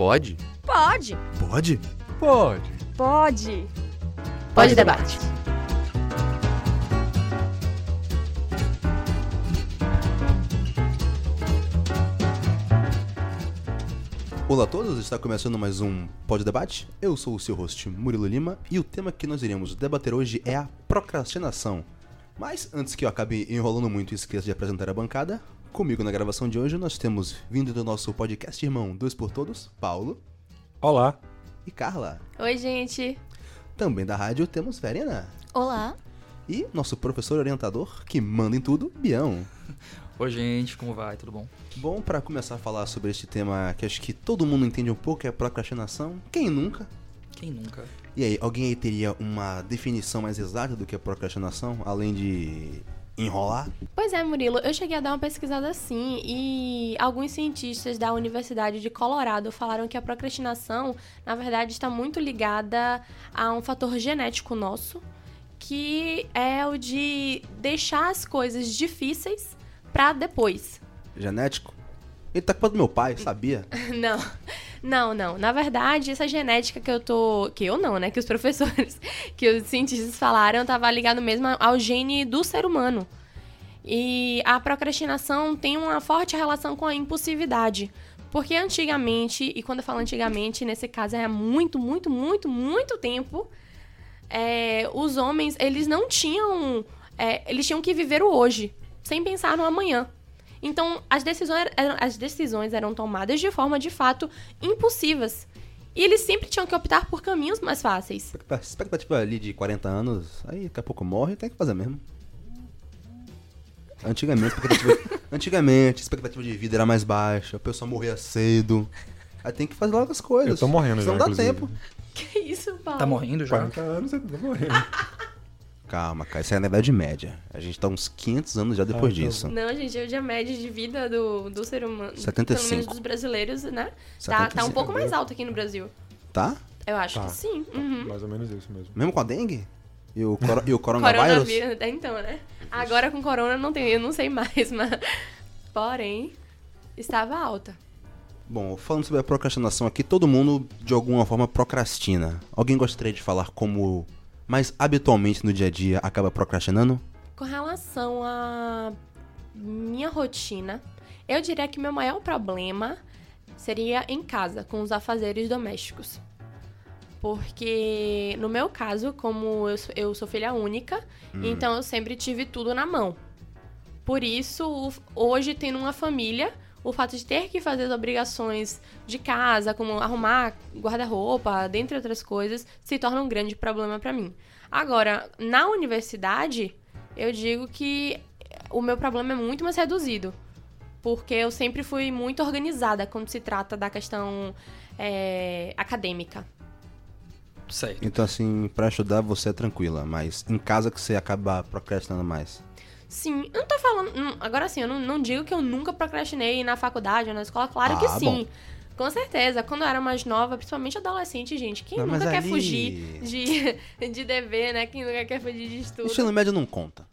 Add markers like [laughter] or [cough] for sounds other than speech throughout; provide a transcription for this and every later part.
Pode? Pode. Pode? Pode. Pode. Pode debate. Olá a todos, está começando mais um Pod Debate. Eu sou o seu host Murilo Lima e o tema que nós iremos debater hoje é a procrastinação. Mas antes que eu acabe enrolando muito e esqueça de apresentar a bancada, comigo na gravação de hoje nós temos vindo do nosso podcast irmão Dois por Todos, Paulo Olá. e Carla. Oi, gente. Também da rádio temos Verena. Olá. E nosso professor orientador, que manda em tudo, Bião. Oi, gente, como vai? Tudo bom? Bom, para começar a falar sobre este tema que acho que todo mundo entende um pouco, é a procrastinação. Quem nunca? Quem nunca? E aí, alguém aí teria uma definição mais exata do que é procrastinação, além de enrolar? Pois é, Murilo, eu cheguei a dar uma pesquisada assim e alguns cientistas da Universidade de Colorado falaram que a procrastinação, na verdade, está muito ligada a um fator genético nosso, que é o de deixar as coisas difíceis pra depois. Genético? Ele tá culpa do meu pai, sabia? [laughs] Não, não, não. Na verdade, essa genética que eu tô. Que eu não, né? Que os [laughs] professores, que os cientistas falaram, tava ligado mesmo ao gene do ser humano. E a procrastinação tem uma forte relação com a impulsividade. Porque antigamente, e quando eu falo antigamente, nesse caso é muito, muito, muito, muito tempo, é, os homens, eles não tinham. é, eles tinham que viver o hoje, sem pensar no amanhã. Então, as decisões, eram, as decisões eram tomadas de forma, de fato, impulsivas. E eles sempre tinham que optar por caminhos mais fáceis. Expectativa ali de 40 anos, aí daqui a pouco morre, tem que fazer mesmo. Antigamente, expectativa, [laughs] antigamente, a expectativa de vida era mais baixa, a pessoa morria cedo. Aí tem que fazer logo as coisas. Eu tô morrendo Senão já, dá inclusive. tempo. Que isso, Paulo? Tá morrendo já? 40 anos, você tá morrendo. [laughs] Calma, cara, isso é na idade média. A gente tá uns 500 anos já depois Ah, tá disso. Não, gente, hoje a média de vida do, do ser humano, 75. pelo menos dos brasileiros, né? Tá, tá um 75. pouco mais alto aqui no Brasil. Tá? Eu acho Tá. que sim. Uhum. Mais ou menos isso mesmo. Mesmo com a dengue? E o, coro- e o coronavírus? Coronavírus, então, né? Agora com corona não tem, eu não sei mais, [laughs] mas. Porém, estava alta. Bom, falando sobre a procrastinação aqui, todo mundo de alguma forma procrastina. Alguém gostaria de falar como mais habitualmente no dia a dia acaba procrastinando? Com relação à minha rotina, eu diria que meu maior problema seria em casa, com os afazeres domésticos. Porque, no meu caso, como eu sou, eu sou filha única, então eu sempre tive tudo na mão. Por isso, hoje, tendo uma família, o fato de ter que fazer as obrigações de casa, como arrumar guarda-roupa, dentre outras coisas, se torna um grande problema pra mim. Agora, na universidade, eu digo que o meu problema é muito mais reduzido. Porque eu sempre fui muito organizada quando se trata da questão é, acadêmica. Certo. Então, assim, pra estudar você é tranquila, mas em casa que você acaba procrastinando mais. Sim, eu não tô falando. Agora sim, eu não, não digo que eu nunca procrastinei na faculdade ou na escola, claro que Ah, sim. bom. Com certeza. Quando eu era mais nova, principalmente adolescente, gente, quem Não, nunca quer ali- fugir de, [laughs] de dever, né? Quem nunca quer fugir de estudo. Ensino médio não conta.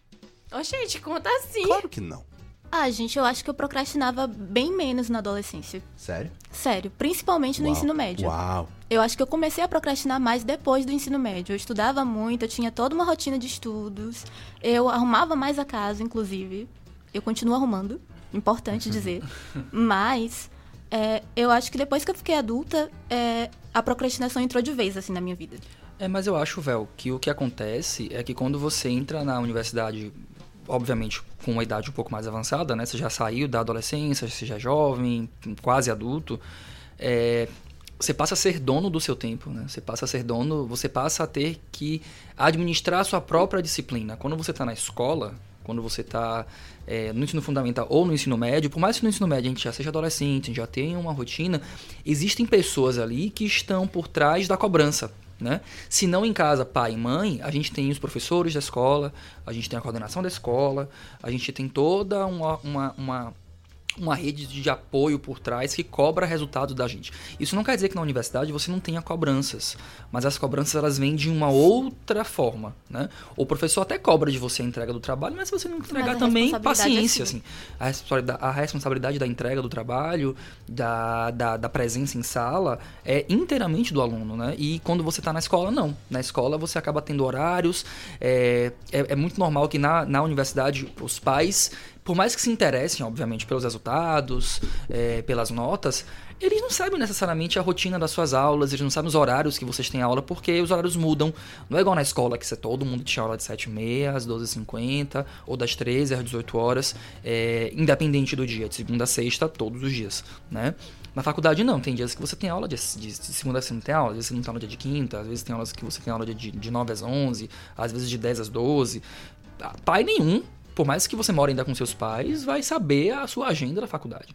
Ô, gente, conta sim. Claro que não. Ah, gente, eu acho que eu procrastinava bem menos na adolescência. Sério? Sério, principalmente no Uau. ensino médio. Uau. Eu acho que eu comecei a procrastinar mais depois do ensino médio. Eu estudava muito, eu tinha toda uma rotina de estudos. Eu arrumava mais a casa, inclusive. Eu continuo arrumando, importante dizer. [laughs] Mas é, eu acho que depois que eu fiquei adulta, é, a procrastinação entrou de vez assim na minha vida. É, mas eu acho, Vel, que o que acontece é que quando você entra na universidade, obviamente com uma idade um pouco mais avançada, né? Você já saiu da adolescência, você já é jovem, quase adulto, é, você passa a ser dono do seu tempo, né? Você passa a ser dono, você passa a ter que administrar a sua própria disciplina. Quando você está na escola, quando você está no ensino fundamental ou no ensino médio, por mais que no ensino médio a gente já seja adolescente, já tenha uma rotina, existem pessoas ali que estão por trás da cobrança. Né? Se não em casa, pai e mãe, a gente tem os professores da escola, a gente tem a coordenação da escola, a gente tem toda uma, uma, uma uma rede de apoio por trás que cobra resultados da gente. Isso não quer dizer que na universidade você não tenha cobranças, mas as cobranças elas vêm de uma outra forma, né? O professor até cobra de você a entrega do trabalho, mas se você não entregar também, é paciência, assim. A responsabilidade, a responsabilidade da entrega do trabalho, da, da, da presença em sala, é inteiramente do aluno, né? E quando você está na escola, não. Na escola você acaba tendo horários, é, é, é muito normal que na, na universidade os pais por mais que se interessem, obviamente, pelos resultados, é, pelas notas, eles não sabem necessariamente a rotina das suas aulas, eles não sabem os horários que vocês têm aula, porque os horários mudam. Não é igual na escola, que você, todo mundo tinha aula de 7h30 às 12h50, ou das 13 às 18 horas, é, independente do dia, de segunda a sexta, todos os dias, né? Na faculdade não, tem dias que você tem aula de, de, de segunda a você não tem aula, às vezes você não tem aula dia de quinta, às vezes tem aulas que você tem aula de, de 9 às 11, às vezes de 10 às 12. Pai nenhum por mais que você mora ainda com seus pais, vai saber a sua agenda da faculdade.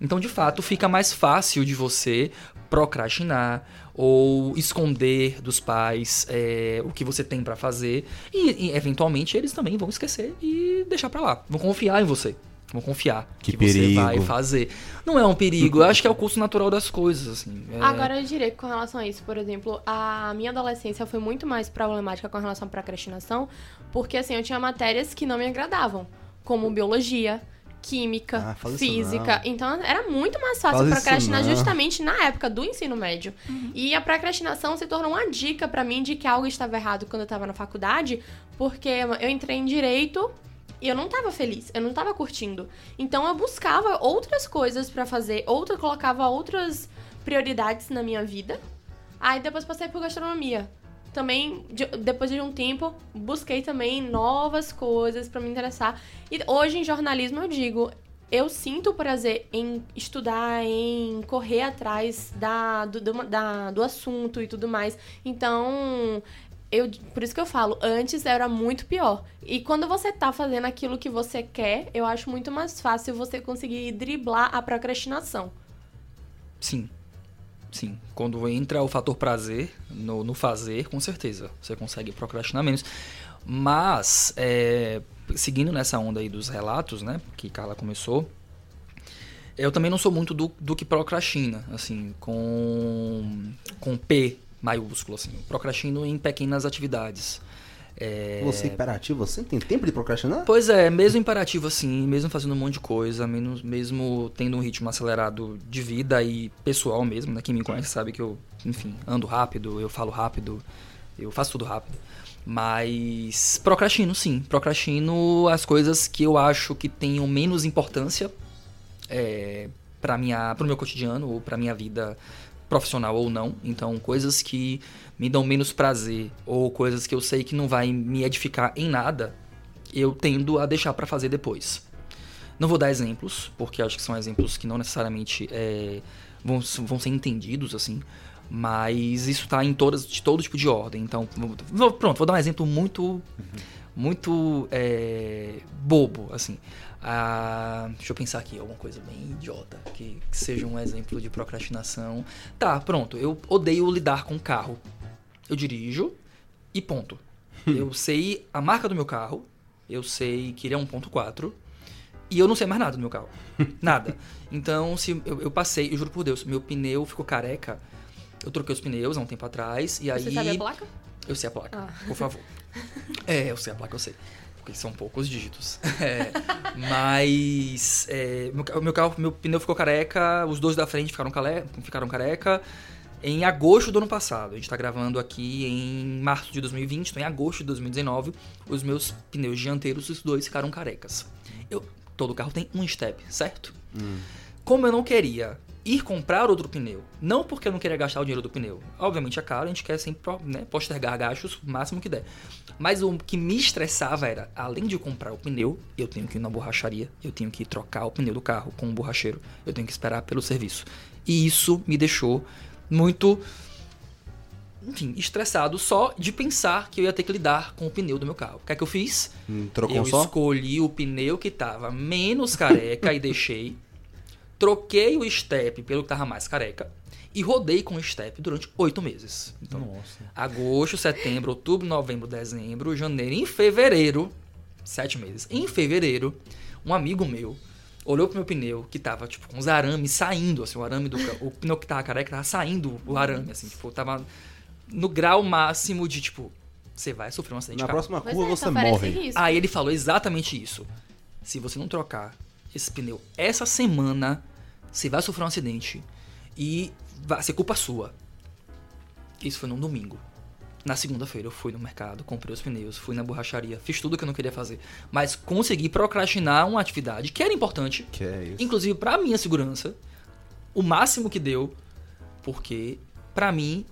Então, de fato, fica mais fácil de você procrastinar ou esconder dos pais é, o que você tem para fazer e, e, eventualmente, eles também vão esquecer e deixar para lá. Vão confiar em você. Vão confiar Que que, perigo. você vai fazer. Não é um perigo, eu acho que é o curso natural das coisas, assim. É- Agora eu diria que com relação a isso, por exemplo, a minha adolescência foi muito mais problemática com relação à procrastinação, porque assim, eu tinha matérias que não me agradavam, como biologia, química, Ah, física. Então era muito mais fácil Fala procrastinar justamente na época do ensino médio. E a procrastinação se tornou uma dica pra mim de que algo estava errado quando eu tava na faculdade, porque eu entrei em direito e eu não tava feliz, eu não tava curtindo. Então eu buscava outras coisas pra fazer, outra colocava outras prioridades na minha vida. Aí depois passei por gastronomia. Também, de- depois de um tempo, busquei também novas coisas pra me interessar. E hoje em jornalismo eu digo, eu sinto prazer em estudar, em correr atrás da, do, do, da- do assunto e tudo mais. Então, eu, por isso que eu falo, antes era muito pior. E quando você tá fazendo aquilo que você quer, eu acho muito mais fácil você conseguir driblar a procrastinação. Sim. Sim. Quando entra o fator prazer no, no fazer, com certeza. Você consegue procrastinar menos. Mas, é, seguindo nessa onda aí dos relatos, né? Que Carla começou. Eu também não sou muito do, do que procrastina, assim, com, com P maiúsculo, assim. Procrastino em pequenas atividades. É, Você é hiperativo, você tem tempo de procrastinar? Pois é, mesmo imperativo assim, mesmo fazendo um monte de coisa, menos, mesmo tendo um ritmo acelerado de vida e pessoal mesmo, né? Quem me conhece sabe que eu, enfim, ando rápido, eu falo rápido, eu faço tudo rápido. Mas procrastino, sim. Procrastino as coisas que eu acho que tenham menos importância é, para minha, pro meu cotidiano ou pra minha vida profissional ou não. Então, coisas que me dão menos prazer ou coisas que eu sei que não vai me edificar em nada, eu tendo a deixar pra fazer depois. Não vou dar exemplos, porque acho que são exemplos que não necessariamente é, vão, vão ser entendidos assim. Mas isso tá em todas, de todo tipo de ordem. Então, vou- pronto, vou dar um exemplo muito, muito é, bobo, assim. Ah, deixa eu pensar aqui, alguma coisa bem idiota, que, que seja um exemplo de procrastinação. Tá, pronto, eu odeio lidar com carro. Eu dirijo e ponto. [laughs] eu sei a marca do meu carro, eu sei que ele é 1.4, e eu não sei mais nada do meu carro. [laughs] Nada. Então, se eu, eu passei, eu juro por Deus, meu pneu ficou careca. Eu troquei os pneus há um tempo atrás, e aí... Você sabe a placa? Eu sei a placa, Ah. por favor. [laughs] É, eu sei a placa, eu sei. Porque são poucos dígitos. [laughs] É, mas é, meu, meu carro, meu pneu ficou careca, os dois da frente ficaram, cale- ficaram careca em agosto do ano passado. A gente tá gravando aqui em março de 2020, então em agosto de 2019, os meus pneus dianteiros, os dois ficaram carecas. Eu, todo carro tem um step, certo? Como eu não queria ir comprar outro pneu, não porque eu não queria gastar o dinheiro do pneu, obviamente é caro, a gente quer sempre né, postergar gastos o máximo que der. Mas o que me estressava era, além de comprar o pneu, eu tenho que ir na borracharia, eu tenho que trocar o pneu do carro com o borracheiro, eu tenho que esperar pelo serviço. E isso me deixou muito, enfim, estressado só de pensar que eu ia ter que lidar com o pneu do meu carro. O que é que eu fiz? Hum, Trocou eu um só? escolhi o pneu que tava menos careca e deixei. Troquei o step pelo que tava mais careca e rodei com o step durante oito meses. Então, Nossa. agosto, setembro, outubro, novembro, dezembro, janeiro, em fevereiro, sete meses. Em fevereiro, um amigo meu olhou pro meu pneu, que tava, tipo, com os arames saindo, assim, o arame do... O pneu que tava careca, tava saindo o arame, assim, tipo, tava no grau máximo de, tipo, você vai sofrer um acidente Na próxima curva é, você oferece morre. risco. Aí ele falou exatamente isso. Se você não trocar esse pneu essa semana, você vai sofrer um acidente e vai ser culpa sua. Isso foi num domingo. Na segunda-feira eu fui no mercado, comprei os pneus, fui na borracharia, fiz tudo que eu não queria fazer, mas consegui procrastinar uma atividade que era importante, Que é isso. inclusive pra minha segurança, o máximo que deu, porque pra mim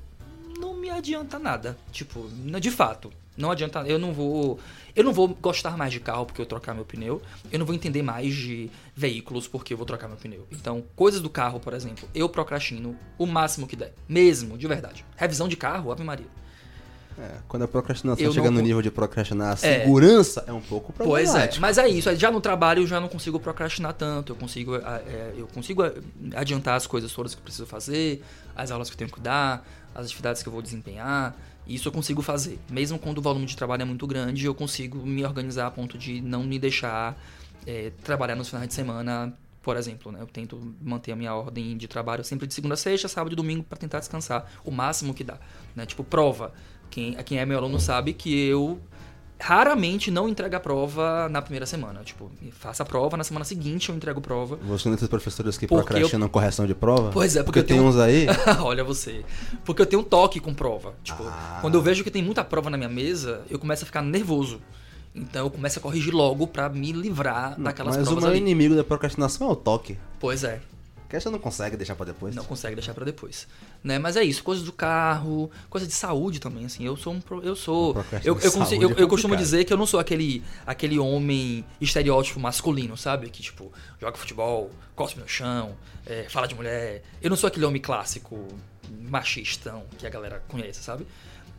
não me adianta nada. Tipo, de fato, não adianta, eu não vou, eu não vou gostar mais de carro porque eu trocar meu pneu, eu não vou entender mais de veículos porque eu vou trocar meu pneu. Então, coisas do carro, por exemplo, eu procrastino o máximo que der, mesmo, de verdade. Revisão de carro, Ave Maria. É, quando a procrastinação Eu chega não no nível de procrastinar a É. segurança, é, um pouco Pois é, mas é isso. aí Já no trabalho eu já não consigo procrastinar tanto. Eu consigo, ah, é, eu consigo adiantar as coisas todas que eu preciso fazer, as aulas que eu tenho que dar, as atividades que eu vou desempenhar. Isso eu consigo fazer. Mesmo quando o volume de trabalho é muito grande, eu consigo me organizar a ponto de não me deixar é, trabalhar nos finais de semana, por exemplo. Né? Eu tento manter a minha ordem de trabalho sempre de segunda a sexta, sábado e domingo para tentar descansar o máximo que dá. Né? Tipo, prova. Quem, quem é meu aluno sabe que eu raramente não entrego a prova na primeira semana. Tipo, faço a prova, na semana seguinte eu entrego prova. Você não é professores que procrastinam correção de prova? Pois é, porque porque eu tem tenho- uns aí. [laughs] Olha você. Porque eu tenho um toque com prova. Tipo, Ah. quando eu vejo que tem muita prova na minha mesa, eu começo a ficar nervoso. Então eu começo a corrigir logo pra me livrar daquelas mas o provas maior ali. inimigo da procrastinação é o toque. Pois é. Que você não consegue deixar pra depois. Não consegue deixar pra depois, né? Mas é isso, coisas do carro, coisa de saúde também, assim. Eu sou um, pro- eu sou, eu, eu, consigo- é eu, eu costumo dizer que eu não sou aquele, aquele homem estereótipo masculino, sabe? Que tipo joga futebol, cospe no chão, é, fala de mulher. Eu não sou aquele homem clássico machistão que a galera conhece, sabe?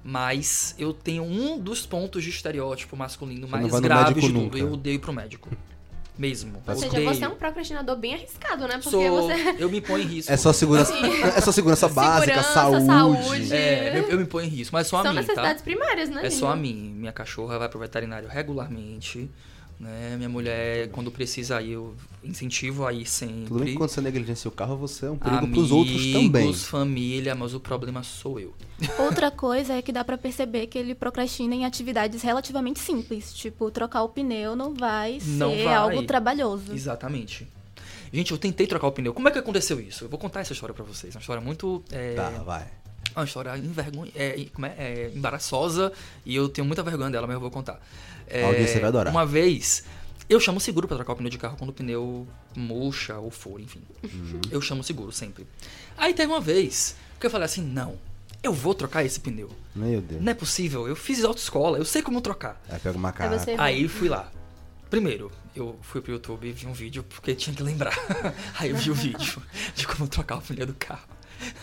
Mas eu tenho um dos pontos de estereótipo masculino mais graves de tudo. nunca. Eu odeio ir pro médico. [laughs] Mesmo. Ou seja, odeio. você é um procrastinador bem arriscado, né? Porque Sou, você. [laughs] eu me ponho em risco. É só segurança, [laughs] é só segurança básica, Segurança, saúde. saúde. É, eu, eu me ponho em risco, mas só a São mim, necessidades tá? primárias, né? É só a mim. Minha cachorra vai pro veterinário regularmente, né? Minha mulher, quando precisa ir, eu incentivo a ir sempre. Tudo bem que quando você negligencia o carro, você é um perigo pros outros também. Amigos, família, mas o problema sou eu. Outra coisa é que dá pra perceber que ele procrastina em atividades relativamente simples, tipo trocar o pneu não vai Não ser vai. algo trabalhoso. Exatamente. Gente, eu tentei trocar o pneu. Como é que aconteceu isso? Eu vou contar essa história pra vocês. Uma história muito. É, Tá, vai. uma história envergonha, é, é, é, embaraçosa e eu tenho muita vergonha dela, mas eu vou contar. É, audiência vai adorar. Uma vez, eu chamo seguro pra trocar o pneu de carro quando o pneu murcha ou for, enfim. Uhum. Eu chamo seguro sempre. Aí teve uma vez que eu falei assim: não, eu vou trocar esse pneu. Meu Deus. Não é possível, eu fiz autoescola, eu sei como trocar. Aí pega uma Aí cara. você- Aí fui lá. Primeiro, eu fui pro YouTube e vi um vídeo porque tinha que lembrar. [laughs] Aí eu vi o vídeo de como trocar o pneu do carro.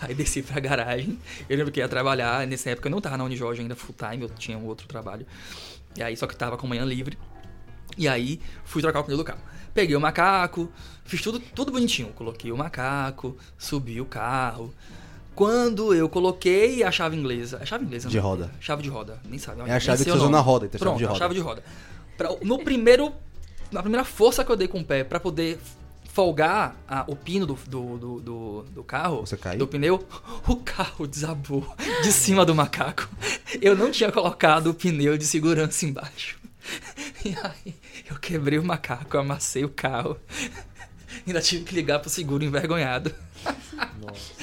Aí desci pra garagem. Eu lembro que ia trabalhar. Nessa época eu não tava na Unijorge ainda full time, eu tinha um outro trabalho. E aí, só que tava com manhã livre. E aí, fui trocar o pneu do carro. Peguei o macaco, fiz tudo, tudo bonitinho. Coloquei o macaco, subi o carro. Quando eu coloquei a chave inglesa. A chave inglesa De não, roda. Chave de roda, nem sabe. É a chave que você usa na roda, então é chave Pronto, de a roda. chave de roda. Pra- no primeiro. Na primeira força que eu dei com o pé pra poder folgar a- o pino do, do, do, do- do carro, Você caiu? do pneu, [laughs] o carro desabou de cima do macaco. Eu não tinha colocado o pneu de segurança embaixo. [laughs] E aí eu quebrei o macaco, amassei o carro. [laughs] Ainda tive que ligar pro seguro envergonhado.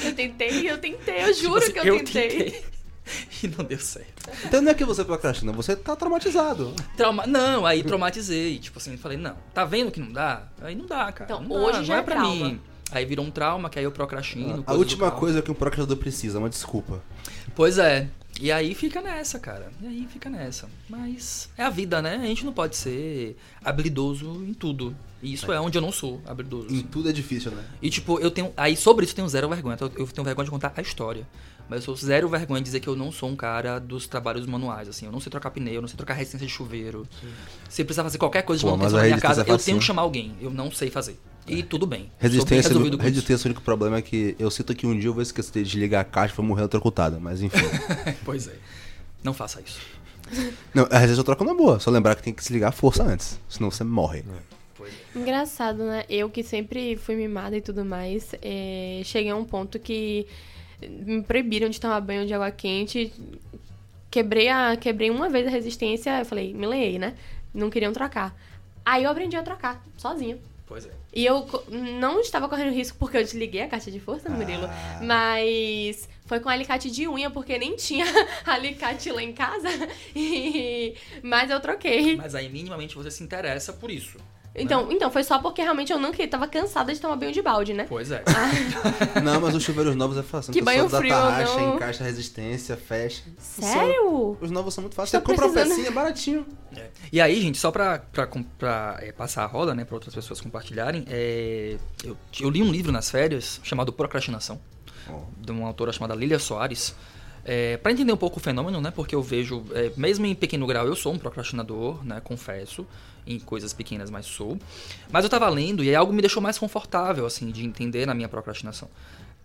Eu tentei, eu tentei, eu Tipo juro assim, que eu, tentei. [laughs] E não deu certo. Então não é que você procrastina, você tá traumatizado. Trauma... Não, aí traumatizei. Tipo assim, falei, não, tá vendo que não dá? Aí não dá, cara. Então, não dá, hoje não já é é pra trauma. mim. Aí virou um trauma, que aí eu procrastino. a coisa do última coisa que um procrastinador precisa, uma desculpa. Pois é. E aí fica nessa, cara. E aí fica nessa. Mas é a vida, né? A gente não pode ser habilidoso em tudo. E isso é onde eu não sou habilidoso. Em assim. tudo é difícil, né? E tipo, eu tenho. Aí sobre isso eu tenho zero vergonha. Então, Eu tenho vergonha de contar a história. Mas eu sou zero vergonha de dizer que eu não sou um cara dos trabalhos manuais, assim. Eu não sei trocar pneu, eu não sei trocar resistência de chuveiro. Se precisar fazer qualquer coisa de Pô, manutenção na a minha casa, resistência é eu tenho que chamar alguém. Eu não sei fazer. E tudo bem. Sou bem Resistência, resolvido no, com isso. resistência, o único problema é que eu sinto que um dia eu vou esquecer de ligar a caixa e vou morrer eletrocutada, mas enfim. [laughs] Pois é. Não faça isso. Não, a resistência eu troco na boa, só lembrar que tem que se ligar a força antes, senão você morre. Pois Engraçado, né? Eu que sempre fui mimada e tudo mais, é, cheguei a um ponto que me proibiram de tomar banho de água quente. Quebrei, a, quebrei uma vez a resistência, eu falei, me leei, né? Não queriam trocar. Aí eu aprendi a trocar, sozinha. Pois é. E eu não estava correndo risco porque eu desliguei a caixa de força, Murilo. Mas foi com alicate de unha, porque nem tinha [laughs] alicate lá em casa. [laughs] E- Mas eu troquei. Mas aí, minimamente, você se interessa por isso. Então, então, foi só porque realmente eu não queria. Tava cansada de tomar banho de balde, né? Pois é. [laughs] Não, mas os chuveiros novos é fácil. Que Tu banho só frio, desatarracha, não. encaixa resistência, fecha. Sério? Os novos são muito fáceis. Você compra uma precisando. pecinha, é baratinho. É. E aí, gente, só pra, pra, pra, é, passar a roda, né, pra outras pessoas compartilharem, é, eu, eu li um livro nas férias chamado Procrastinação, de uma autora chamada Lilia Soares, é, para entender um pouco o fenômeno, né, porque eu vejo, é, mesmo em pequeno grau, eu sou um procrastinador, né, confesso, em coisas pequenas, mas sou. Mas eu tava lendo e algo me deixou mais confortável, assim, de entender na minha procrastinação.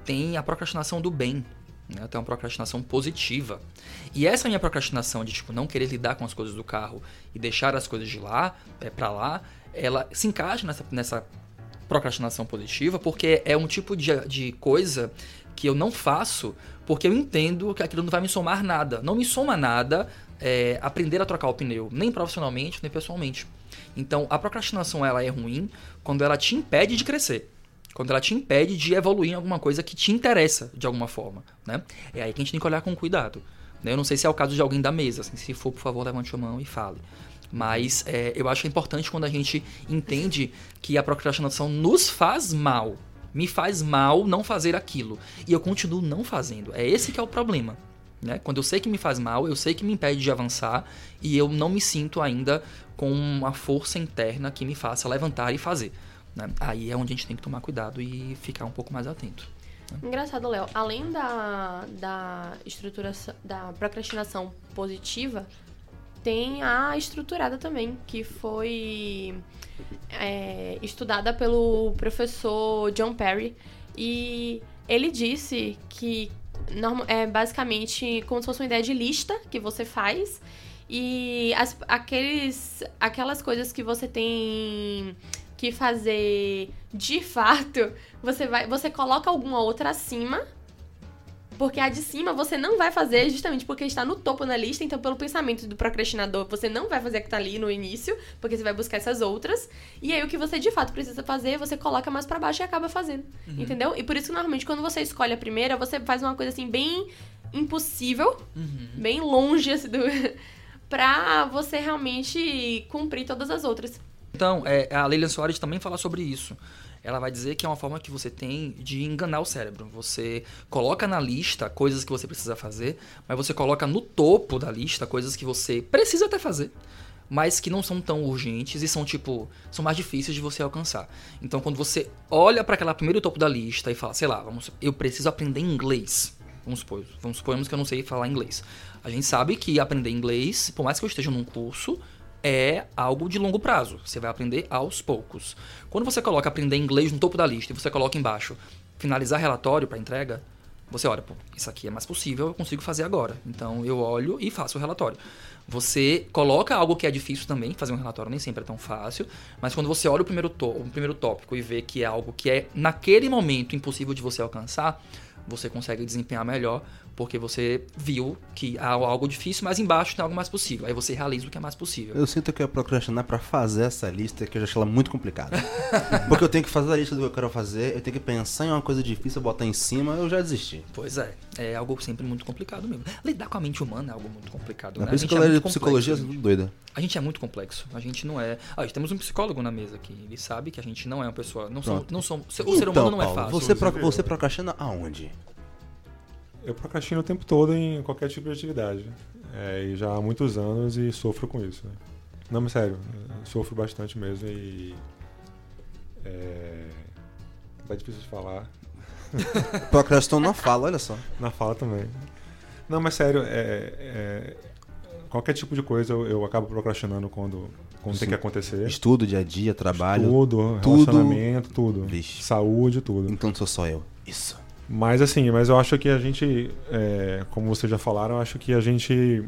Tem a procrastinação do bem, né? Tem uma procrastinação positiva. E essa minha procrastinação de, tipo, não querer lidar com as coisas do carro e deixar as coisas de lá, é, pra lá, ela se encaixa nessa, nessa procrastinação positiva, porque é um tipo de, de coisa que eu não faço porque eu entendo que aquilo não vai me somar nada. Não me soma nada é, aprender a trocar o pneu, nem profissionalmente, nem pessoalmente. Então, a procrastinação ela é ruim quando ela te impede de crescer. Quando ela te impede de evoluir em alguma coisa que te interessa de alguma forma, né? É aí que a gente tem que olhar com cuidado. né? Eu não sei se é o caso de alguém da mesa, assim, se for, por favor, levante a mão e fale. Mas é, eu acho é importante quando a gente entende que a procrastinação nos faz mal. Me faz mal não fazer aquilo. E eu continuo não fazendo. É esse que é o problema. Né? Quando eu sei que me faz mal, eu sei que me impede de avançar e eu não me sinto ainda com uma força interna que me faça levantar e fazer. né? Aí é onde a gente tem que tomar cuidado e ficar um pouco mais atento. Engraçado, Léo. Além da, da estruturação, da procrastinação positiva, tem a estruturada também, que foi é, estudada pelo professor John Perry. E ele disse que é basicamente como se fosse uma ideia de lista que você faz. E as- aqueles, aquelas coisas que você tem que fazer de fato, você vai, você coloca alguma outra acima, porque a de cima você não vai fazer justamente porque está no topo na lista, então pelo pensamento do procrastinador, você não vai fazer a que tá ali no início, porque você vai buscar essas outras. E aí o que você de fato precisa fazer, você coloca mais pra baixo e acaba fazendo. Entendeu? E por isso que normalmente quando você escolhe a primeira, você faz uma coisa assim bem impossível, bem longe assim, do [laughs] pra você realmente cumprir todas as outras. Então, é, a Leila Soares também fala sobre isso. Ela vai dizer que é uma forma que você tem de enganar o cérebro. Você coloca na lista coisas que você precisa fazer, mas você coloca no topo da lista coisas que você precisa até fazer, mas que não são tão urgentes e são tipo, são mais difíceis de você alcançar. Então, quando você olha para aquela primeiro topo da lista e fala, sei lá, vamos, eu preciso aprender inglês. Vamos supor, vamos supormos que eu não sei falar inglês. A gente sabe que aprender inglês, por mais que eu esteja num curso, é algo de longo prazo. Você vai aprender aos poucos. Quando você coloca aprender inglês no topo da lista e você coloca embaixo finalizar relatório para entrega, você olha, pô, isso aqui é mais possível, eu consigo fazer agora. Então eu olho e faço o relatório. Você coloca algo que é difícil também, fazer um relatório nem sempre é tão fácil, mas quando você olha o primeiro, o primeiro tópico e vê que é algo que é naquele momento impossível de você alcançar, você consegue desempenhar melhor, porque você viu que há algo difícil, mas embaixo tem algo mais possível. Aí você realiza o que é mais possível. Eu sinto que eu ia procrastinar pra fazer essa lista, que eu já acho ela muito complicada. [laughs] Porque eu tenho que fazer a lista do que eu quero fazer, eu tenho que pensar em uma coisa difícil, botar em cima, eu já desisti. Pois é, é algo sempre muito complicado mesmo. Lidar com a mente humana é algo muito complicado, É né? A gente eu é psicologia, complexo, tudo doida. A gente é muito complexo. A gente não é. Ah, temos um psicólogo na mesa aqui. Ele sabe que a gente não é uma pessoa. Não somos, não somos, o ser humano não é Paulo, fácil. Você, pro, você procrastina aonde? Eu procrastino o tempo todo em qualquer tipo de atividade. É, e já há muitos anos e sofro com isso. Né? Não, mas sério, sofro bastante mesmo e. É, tá difícil de falar. [laughs] Procrastinam na fala, olha só. Na fala também. Não, mas sério, é, é, qualquer tipo de coisa eu, eu acabo procrastinando quando, quando Sim. tem que acontecer. Estudo, dia a dia, trabalho. Tudo, tudo. relacionamento, tudo. Vixe. Saúde, tudo. Então sou só eu. Isso. Mas assim, mas eu acho que a gente, é, como vocês já falaram, eu acho que a gente,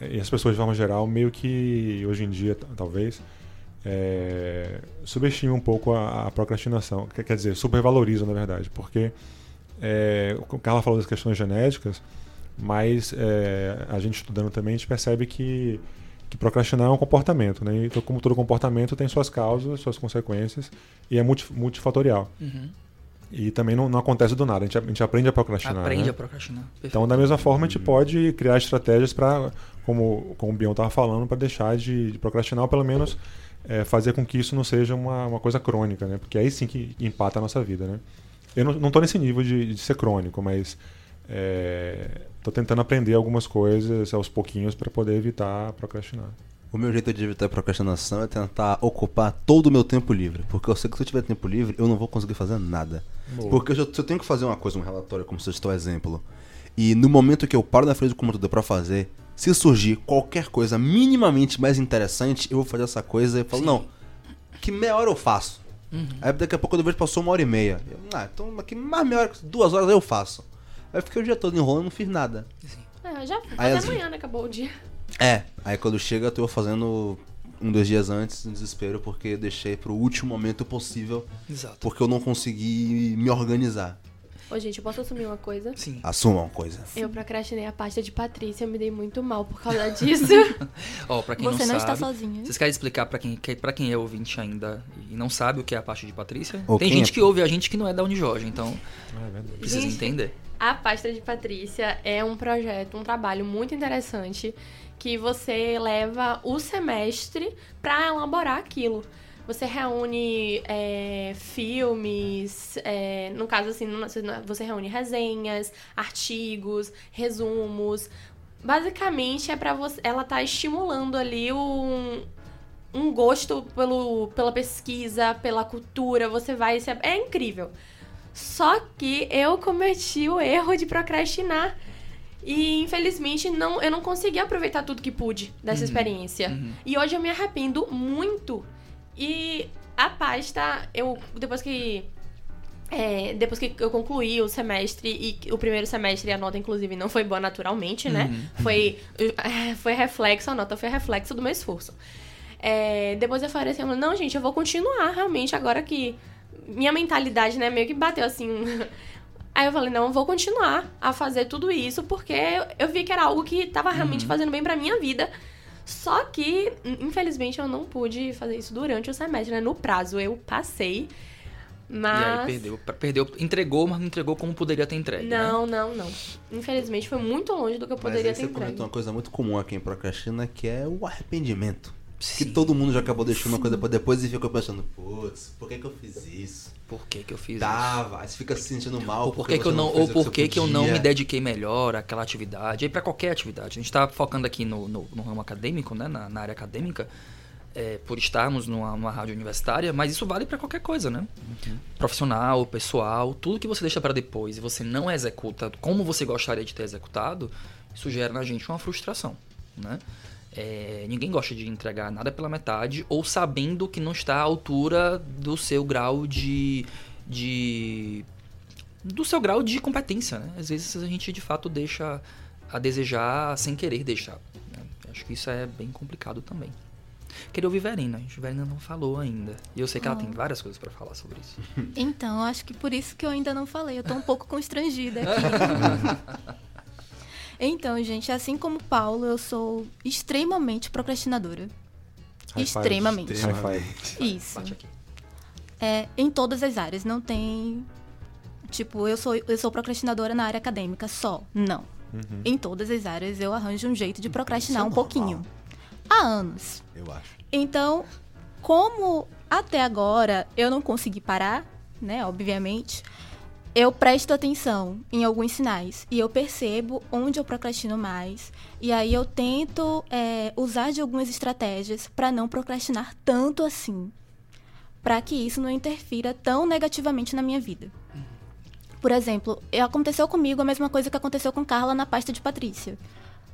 e as pessoas de forma geral, meio que hoje em dia, talvez, é, subestima um pouco a, a procrastinação. Quer, dizer, supervaloriza, na verdade, porque é, o Carla falou das questões genéticas, mas é, a gente estudando também, a gente percebe que, que procrastinar é um comportamento, né? Então, como todo comportamento tem suas causas, suas consequências, e é multi, multifatorial. Uhum. E também não, não, acontece do nada, a gente, a gente aprende a procrastinar. Aprende né? a procrastinar. Perfeito. Então, da mesma forma, a gente pode criar estratégias para, como, como o Bion estava falando, para deixar de, de, procrastinar, ou pelo menos é, fazer com que isso não seja uma, uma coisa crônica, né? Porque aí sim que empata a nossa vida, né? Eu não estou nesse nível de, de, ser crônico, mas estou é, tentando aprender algumas coisas aos pouquinhos para poder evitar procrastinar. O meu jeito de evitar procrastinação é tentar ocupar todo o meu tempo livre. Porque eu sei que se eu tiver tempo livre, eu não vou conseguir fazer nada. Boa. Porque se eu tenho que fazer uma coisa, um relatório, como você citou exemplo, e no momento que eu paro na frente do computador para fazer, se surgir qualquer coisa minimamente mais interessante, eu vou fazer essa coisa e falo, Sim. não, que meia hora eu faço. Uhum. Aí daqui a pouco eu vejo passou uma hora e meia. Eu, ah, então aqui mais meia hora, duas horas eu faço. Aí eu fiquei o dia todo enrolando e não fiz nada. Sim. É, já até amanhã, né? Acabou o dia. É, aí quando chega eu tô fazendo um, dois dias antes, no desespero, porque deixei pro último momento possível. Exato. Porque eu não consegui me organizar. Ô, gente, eu posso assumir uma coisa? Sim. Assuma uma coisa. Eu procrastinei a pasta de Patrícia, eu me dei muito mal por causa disso. [laughs] Ó, oh, pra quem Você não, não sabe, está sozinha. Vocês querem explicar pra quem, pra quem é ouvinte ainda e não sabe o que é a pasta de Patrícia? Ou Tem gente é? que ouve a gente que não é da Unijorge, então Ah, é verdade. precisa Gente. entender. A pasta de Patrícia é um projeto, um trabalho muito interessante que você leva o semestre para elaborar aquilo. Você reúne é, filmes, é, no caso assim, você reúne resenhas, artigos, resumos. Basicamente é para você, ela tá estimulando ali um, um gosto pelo, pela pesquisa, pela cultura. Você vai se, é incrível. Só que eu cometi o erro de procrastinar. E infelizmente não, eu não consegui aproveitar tudo que pude dessa Uhum. experiência. Uhum. E hoje eu me arrependo muito. E a pasta, eu depois que é, depois que eu concluí o semestre e o primeiro semestre a nota inclusive não foi boa naturalmente, né? Uhum. Foi [laughs] foi reflexo, a nota foi reflexo do meu esforço. É, depois eu falei assim, não, gente, eu vou continuar realmente agora que minha mentalidade, né, meio que bateu assim. [laughs] Aí eu falei, não, eu vou continuar a fazer tudo isso porque eu vi que era algo que tava realmente Uhum. fazendo bem pra minha vida. Só que, infelizmente, eu não pude fazer isso durante o semestre, né? No prazo, eu passei. Mas. E aí perdeu, perdeu, entregou, mas não entregou como poderia ter entregue. né? Não, não, não. Infelizmente, foi muito longe do que eu Mas poderia aí ter você entregue. comentou uma coisa muito comum aqui em procrastina, que é o arrependimento. Sim. Que todo mundo já acabou deixando uma coisa pra depois e ficou pensando, putz, por que que eu fiz isso? Por que que eu fiz isso? Dava, aí você fica se sentindo mal. Ou por que, que eu não, ou por que, que eu não me dediquei melhor àquela atividade? E para qualquer atividade. A gente está focando aqui no, no, no ramo acadêmico, né? na, na área acadêmica, é, por estarmos numa, numa rádio universitária, mas isso vale para qualquer coisa, né? Profissional, pessoal, tudo que você deixa para depois e você não executa como você gostaria de ter executado, isso gera na gente uma frustração, né? É, ninguém gosta de entregar nada pela metade ou sabendo que não está à altura do seu grau de, de do seu grau de competência, né? Às vezes a gente de fato deixa a desejar sem querer deixar. né? Acho que isso é bem complicado também. Queria ouvir Verena, a gente Verena não falou ainda. E eu sei que ela Ah. tem várias coisas pra falar sobre isso. Então, acho que por isso que eu ainda não falei. Eu tô um pouco constrangida aqui. [laughs] então, gente, assim como o Paulo, eu sou extremamente procrastinadora. High five. Extremamente. High five. Isso. Bate aqui. É, em todas as áreas. Não tem. Tipo, eu sou, eu sou procrastinadora na área acadêmica só. Não. Uhum. Em todas as áreas eu arranjo um jeito de procrastinar é um pouquinho. Há anos. Eu acho. Então, como até agora eu não consegui parar, né, obviamente, eu presto atenção em alguns sinais e eu percebo onde eu procrastino mais. E aí eu tento é, usar de algumas estratégias para não procrastinar tanto assim, para que isso não interfira tão negativamente na minha vida. Por exemplo, aconteceu comigo a mesma coisa que aconteceu com Carla na pasta de Patrícia.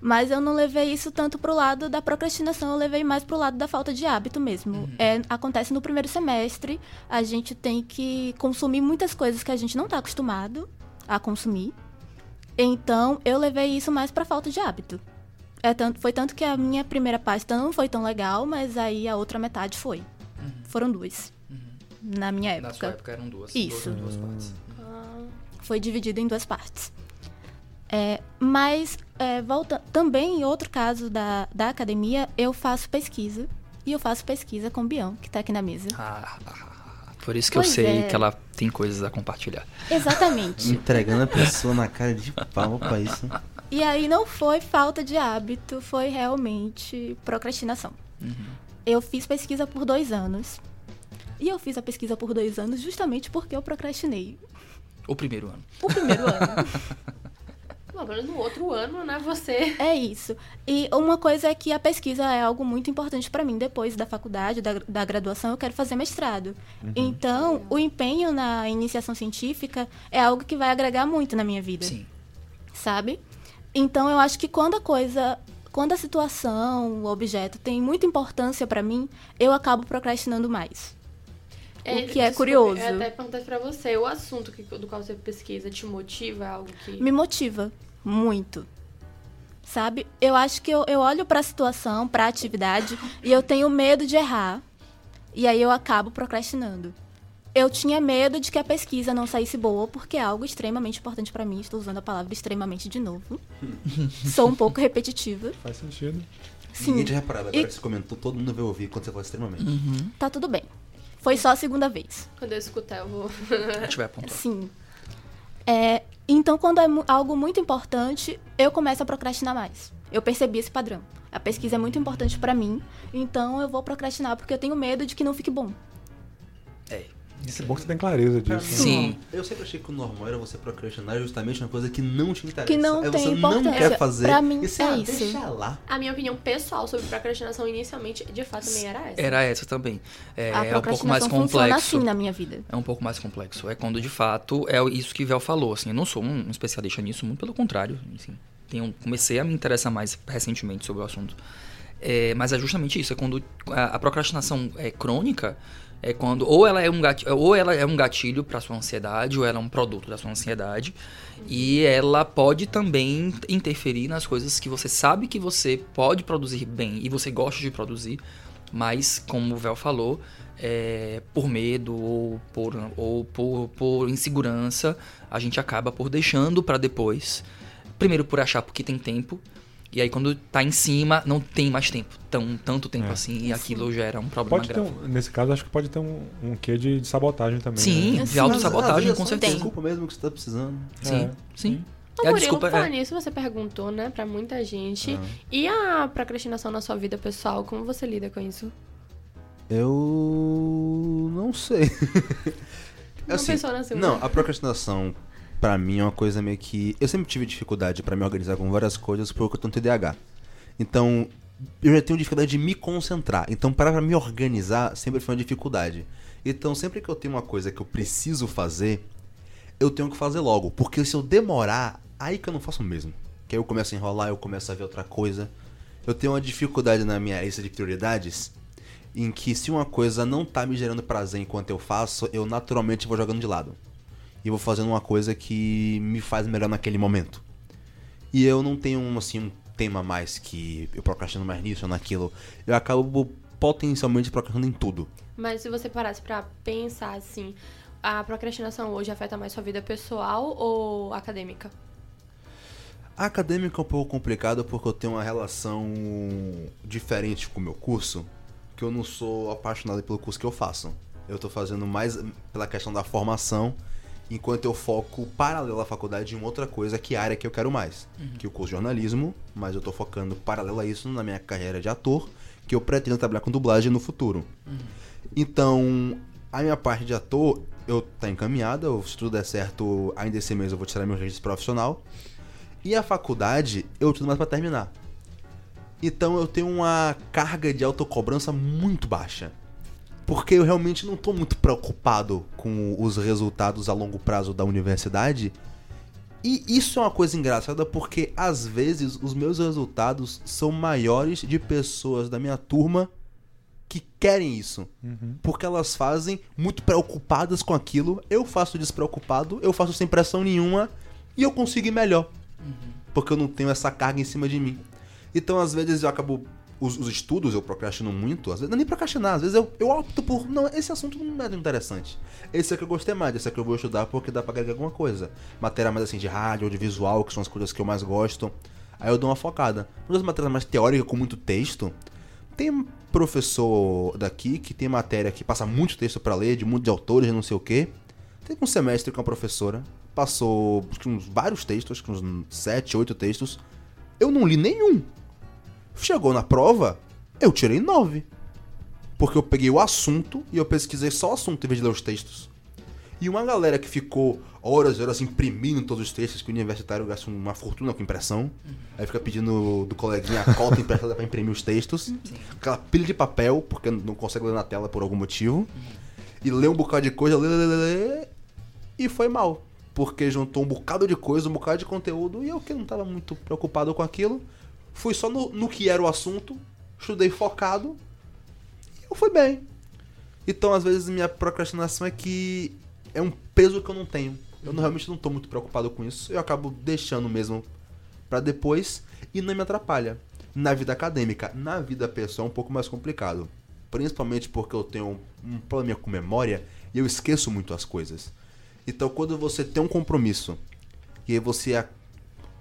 Mas eu não levei isso tanto pro lado da procrastinação, eu levei mais pro lado da falta de hábito mesmo. É, acontece no primeiro semestre, a gente tem que consumir muitas coisas que a gente não tá acostumado a consumir. Então, eu levei isso mais pra falta de hábito. É tanto, foi tanto que a minha primeira pasta não foi tão legal, mas aí a outra metade foi. Foram duas. Na minha Na época. sua época eram duas. Isso. Duas, duas partes. Foi dividido em duas partes. É, mas, é, volta, também em outro caso da, da academia, eu faço pesquisa. E eu faço pesquisa com o Bion, que tá aqui na mesa. Ah, ah, ah, ah. por isso que Pois eu sei é. que ela tem coisas a compartilhar. Exatamente. Entregando a pessoa na cara de pau pra isso. E aí não foi falta de hábito, foi realmente procrastinação. Eu fiz pesquisa por dois anos. E eu fiz a pesquisa por dois anos justamente porque eu procrastinei. O primeiro ano. O primeiro ano. [laughs] Bom, no outro ano, né, você... É isso. E uma coisa é que a pesquisa é algo muito importante para mim. Depois da faculdade, da, da graduação, eu quero fazer mestrado. Então, o empenho na iniciação científica é algo que vai agregar muito na minha vida. Sim. sabe? Então eu acho que quando a coisa, quando a situação, o objeto tem muita importância pra mim, eu acabo procrastinando mais. O que é curioso. Eu até perguntar pra você, o assunto que- do qual você pesquisa te motiva? É algo que... Me motiva muito. Sabe? Eu acho que eu, eu olho pra situação, pra atividade e eu tenho medo de errar. E aí eu acabo procrastinando. Eu tinha medo de que a pesquisa não saísse boa, porque é algo extremamente importante pra mim. Estou usando a palavra extremamente de novo. [laughs] Sou um pouco repetitiva. Faz sentido. Sim. Ninguém tinha reparado. Agora E- que você comentou, todo mundo vai ouvir quando você fala extremamente. Tá tudo bem. Foi só a segunda vez. Quando eu escutar, eu vou... A gente vai apontar. Sim. É, então, quando é algo muito importante, eu começo a procrastinar mais. Eu percebi esse padrão. A pesquisa é muito importante pra mim, então eu vou procrastinar porque eu tenho medo de que não fique bom. É. Isso é bom que você tem clareza disso. né? Sim. Eu sempre achei que o normal era você procrastinar justamente uma coisa que não te interessa. Que não é tem você não quer fazer. Pra mim, e você, é ah, isso. Deixa lá. A minha opinião pessoal sobre procrastinação inicialmente, de fato, também era essa. Era essa também. É, a é um pouco mais procrastinação funciona complexo. assim na minha vida. É um pouco mais complexo. É quando de fato é isso que Vel falou. Assim, eu não sou um especialista nisso, muito pelo contrário. Assim, tenho, comecei a me interessar mais recentemente sobre o assunto. É, mas é justamente isso. É quando a, a procrastinação é crônica. É quando ou ela é um gatilho, ou ela é um gatilho para sua ansiedade, ou ela é um produto da sua ansiedade, e ela pode também interferir nas coisas que você sabe que você pode produzir bem e você gosta de produzir, mas como o Vel falou, é, por medo ou por, ou por, por insegurança, a gente acaba por deixando para depois. Primeiro por achar porque tem tempo, e aí quando tá em cima, não tem mais tempo. Tão, tanto tempo É. assim, e aquilo gera um problema Pode ter grave. um, nesse caso, acho que pode ter um, um quê de, de sabotagem também. Sim, né? de autossabotagem, com é certeza. Desculpa mesmo que você tá precisando. Sim, É. sim. Ô, É Murilo, desculpa, por falar é. nisso, você perguntou, né, pra muita gente. E a procrastinação na sua vida pessoal, como você lida com isso? Eu não sei. Não pensou na segunda? Não, a procrastinação pra mim é uma coisa meio que eu sempre tive dificuldade pra me organizar com várias coisas porque eu tenho TDAH. Então, eu já tenho dificuldade de me concentrar. Então, para me organizar sempre foi uma dificuldade. Então, sempre que eu tenho uma coisa que eu preciso fazer, eu tenho que fazer logo, porque se eu demorar, aí que eu não faço mesmo. Que aí eu começo a enrolar, eu começo a ver outra coisa. Eu tenho uma dificuldade na minha lista de prioridades em que se uma coisa não tá me gerando prazer enquanto eu faço, eu naturalmente vou jogando de lado. E vou fazendo uma coisa que me faz melhor naquele momento. E eu não tenho um, assim um tema mais que eu procrastino mais nisso ou naquilo. Eu acabo potencialmente procrastinando em tudo. Mas se você parasse pra pensar assim, a procrastinação hoje afeta mais sua vida pessoal ou acadêmica? A acadêmica é um pouco complicado porque eu tenho uma relação diferente com o meu curso, que eu não sou apaixonado pelo curso que eu faço. Eu tô fazendo mais pela questão da formação, enquanto eu foco paralelo à faculdade em outra coisa, que é a área que eu quero mais, que é o curso de jornalismo, mas eu tô focando paralelo a isso na minha carreira de ator, que eu pretendo trabalhar com dublagem no futuro. Então, a minha parte de ator, eu tá encaminhada, se tudo der certo, ainda esse mês eu vou tirar meu registro profissional. E a faculdade, eu tudo mais pra terminar. Então eu tenho uma carga de autocobrança muito baixa. Porque eu realmente não tô muito preocupado com os resultados a longo prazo da universidade. E isso é uma coisa engraçada porque às vezes os meus resultados são maiores de pessoas da minha turma que querem isso. Porque elas fazem muito preocupadas com aquilo. Eu faço despreocupado, eu faço sem pressão nenhuma e eu consigo ir melhor. Porque eu não tenho essa carga em cima de mim. Então, às vezes, eu acabo os, os estudos eu procrastino muito, às vezes não é nem procrastinar, às vezes eu, eu opto por, não, esse assunto não é interessante. Esse é que eu gostei mais, esse é que eu vou estudar porque dá pra agregar alguma coisa. Matéria mais assim de rádio, audiovisual, que são as coisas que eu mais gosto. Aí eu dou uma focada. Nas matérias mais teóricas, com muito texto, tem professor daqui que tem matéria que passa muito texto pra ler, de muito de autores, não sei o quê. Teve um semestre com a professora, passou uns vários textos, acho que uns 7, 8 textos. Eu não li nenhum. Chegou na prova, eu tirei 9. Porque eu peguei o assunto e eu pesquisei só o assunto em vez de ler os textos. E uma galera que ficou horas e horas imprimindo todos os textos, que o universitário gasta uma fortuna com impressão. Aí fica pedindo do coleguinha a cota emprestada pra imprimir os textos. Aquela pilha de papel, porque não consegue ler na tela por algum motivo. E lê um bocado de coisa, lê, lê, lê, lê, e foi mal. Porque juntou um bocado de coisa, um bocado de conteúdo, e eu que não tava muito preocupado com aquilo, fui só no, no que era o assunto, estudei focado, e eu fui bem. Então, às vezes, minha procrastinação é que é um peso que eu não tenho. Eu não- realmente não tô muito preocupado com isso. Eu acabo deixando mesmo pra depois e não me atrapalha. Na vida acadêmica, na vida pessoal é um pouco mais complicado. Principalmente porque eu tenho um problema com memória e eu esqueço muito as coisas. Então quando você tem um compromisso e aí você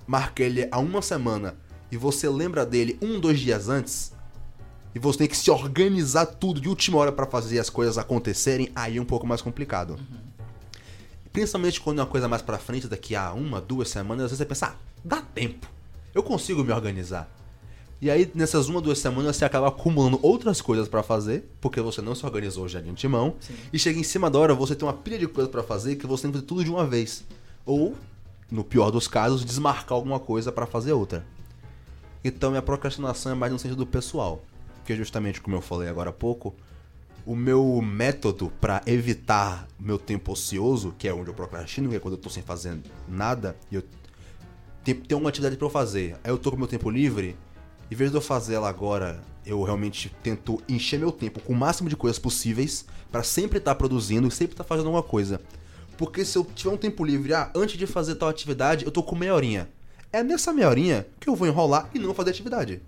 marca ele há uma semana e você lembra dele um, dois dias antes, e você tem que se organizar tudo de última hora pra fazer as coisas acontecerem, aí é um pouco mais complicado. Principalmente quando é uma coisa mais pra frente, daqui a uma, duas semanas, às vezes você pensa, ah, dá tempo. Eu consigo me organizar. E aí, nessas uma, duas semanas, você acaba acumulando outras coisas pra fazer, porque você não se organizou já de antemão. E chega em cima da hora, você tem uma pilha de coisas pra fazer que você tem que fazer tudo de uma vez. Ou, no pior dos casos, desmarcar alguma coisa pra fazer outra. Então, minha procrastinação é mais no sentido pessoal. Que justamente, como eu falei agora há pouco, o meu método pra evitar meu tempo ocioso, que é onde eu procrastino, que é quando eu tô sem fazer nada, e eu tenho uma atividade pra eu fazer. Aí eu tô com meu tempo livre, em vez de eu fazer ela agora, eu realmente tento encher meu tempo com o máximo de coisas possíveis pra sempre estar produzindo e sempre estar fazendo alguma coisa. Porque se eu tiver um tempo livre, ah, antes de fazer tal atividade, eu tô com meia horinha. É nessa meia horinha que eu vou enrolar e não fazer atividade.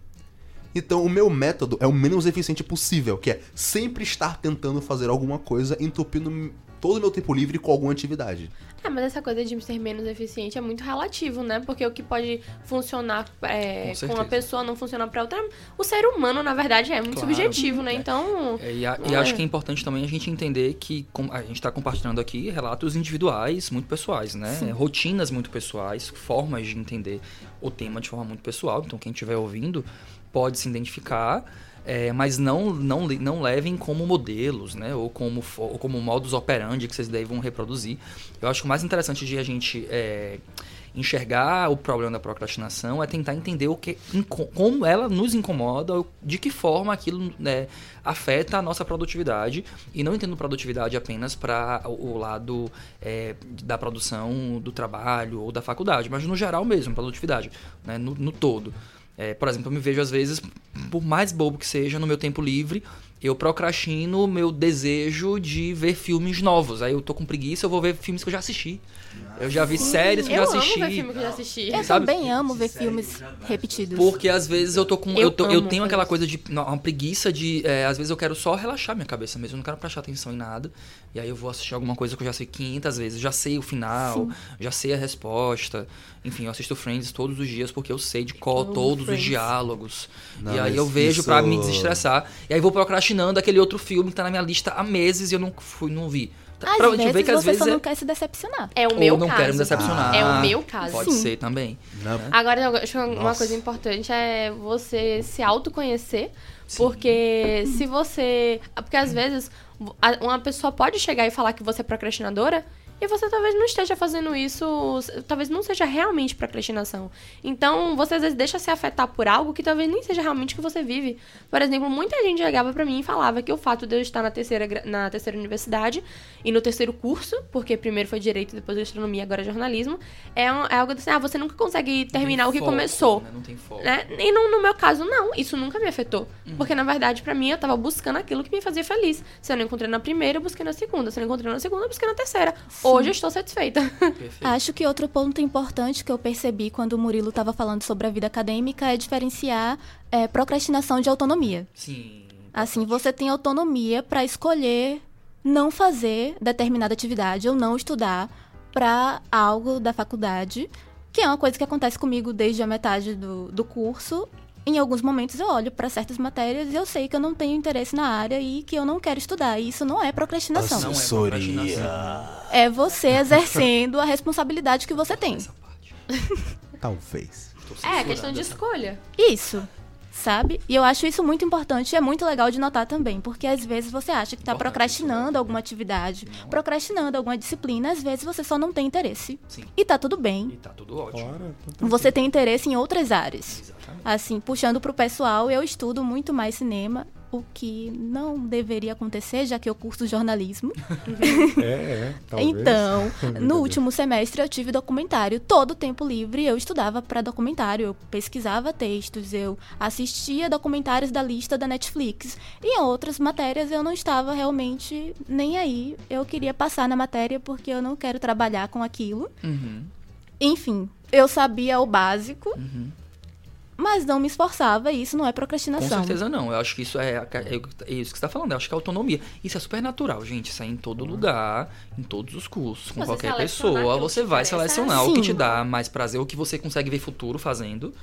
Então, o meu método é o menos eficiente possível, que é sempre estar tentando fazer alguma coisa, entupindo todo o meu tempo livre com alguma atividade. É, mas essa coisa de ser menos eficiente é muito relativo, né? Porque o que pode funcionar é, Com com, uma pessoa não funciona pra outra. O ser humano, na verdade, é muito Claro. subjetivo, né? Então. É, e a- e É. acho que é importante também a gente entender que com- a gente está compartilhando aqui relatos individuais muito pessoais, né? Rotinas muito pessoais, formas de entender o tema de forma muito pessoal. Então, quem estiver ouvindo pode se identificar, é, mas não, não, não levem como modelos, né? Ou como, ou como modus operandi que vocês devam reproduzir. Eu acho que o mais interessante de a gente é, enxergar o problema da procrastinação é tentar entender o que, como ela nos incomoda, de que forma aquilo né, afeta a nossa produtividade. E não entendo produtividade apenas para o o lado é, da produção do trabalho ou da faculdade, mas no geral mesmo, produtividade, né, no, no todo. É, por exemplo, eu me vejo às vezes, por mais bobo que seja, no meu tempo livre, eu procrastino o meu desejo de ver filmes novos. Aí eu tô com preguiça, eu vou ver filmes que eu já assisti. Eu já vi séries que eu Eu já amo assisti. ver filme que eu já assisti. Eu [laughs] Sabe? também amo ver filmes repetidos. Porque às vezes eu tô com. Eu, Eu tô- eu amo tenho aquela coisa de. não, Uma preguiça de. é, às vezes eu quero só relaxar minha cabeça mesmo. Eu não quero prestar atenção em nada. E aí eu vou assistir alguma coisa que eu já sei 500 vezes. Já sei o final, já sei a resposta. Enfim, eu assisto Friends todos os dias porque eu sei de qual todos Friends. os diálogos. Não, e aí eu vejo isso- pra me desestressar. E aí vou procrastinando aquele outro filme que tá na minha lista há meses e eu não fui, não vi. Às pra gente vezes ver que às você vezes só é- não quer se decepcionar. É o ou meu não caso. quero me decepcionar. É o meu caso. Pode Sim. ser também. Não, Agora, eu acho que uma Nossa. coisa importante é você se autoconhecer. Porque se você. Porque às vezes uma pessoa pode chegar e falar que você é procrastinadora. E você talvez não esteja fazendo isso, talvez não seja realmente procrastinação. Então, você às vezes deixa se afetar por algo que talvez nem seja realmente o que você vive. Por exemplo, muita gente chegava pra mim e falava que o fato de eu estar na terceira, na terceira universidade e no terceiro curso, porque primeiro foi direito, depois gastronomia, agora jornalismo, é, um- é algo assim, ah, você nunca consegue terminar Não o que tem foco, começou. né? Não tem foco. Né? E no, no meu caso, não. Isso nunca me afetou. Porque, na verdade, pra mim, eu tava buscando aquilo que me fazia feliz. Se eu não encontrei na primeira, eu busquei na segunda. Se eu não encontrei na segunda, eu busquei na terceira. Hoje eu estou satisfeita. Perfeito. Acho que outro ponto importante que eu percebi quando o Murilo estava falando sobre a vida acadêmica é diferenciar é, procrastinação de autonomia. Sim. Assim, você tem autonomia para escolher não fazer determinada atividade ou não estudar para algo da faculdade, que é uma coisa que acontece comigo desde a metade do, do curso. Em alguns momentos eu olho para certas matérias e eu sei que eu não tenho interesse na área e que eu não quero estudar. E isso não é procrastinação. Não é Assessoria. procrastinação. É você exercendo a responsabilidade que você tem. [laughs] Talvez. É, questão de escolha. Isso. Sabe? E eu acho isso muito importante e é muito legal de notar também, porque às vezes você acha que está procrastinando alguma atividade, Não procrastinando alguma disciplina, às vezes você só não tem interesse. Sim. E tá tudo bem. E tá tudo ótimo. Fora, tá. Você tem interesse em outras áreas. Exatamente. Assim, puxando pro pessoal, eu estudo muito mais cinema, o que não deveria acontecer, já que eu curso jornalismo. [laughs] É, é. Talvez. Então, [laughs] no último semestre eu tive documentário. Todo o tempo livre eu estudava para documentário, eu pesquisava textos, eu assistia documentários da lista da Netflix. E em outras matérias eu não estava realmente nem aí. Eu queria passar na matéria porque eu não quero trabalhar com aquilo. Uhum. Enfim, eu sabia o básico, Uhum. Mas não me esforçava e isso não é Com procrastinação. certeza não. Eu acho que isso é, é isso que você está falando. Eu acho que é autonomia. Isso é super natural, gente. Isso é em todo lugar, em todos os cursos, com Você qualquer pessoa. Você vai selecionar o que te dá mais prazer, o que você consegue ver futuro fazendo.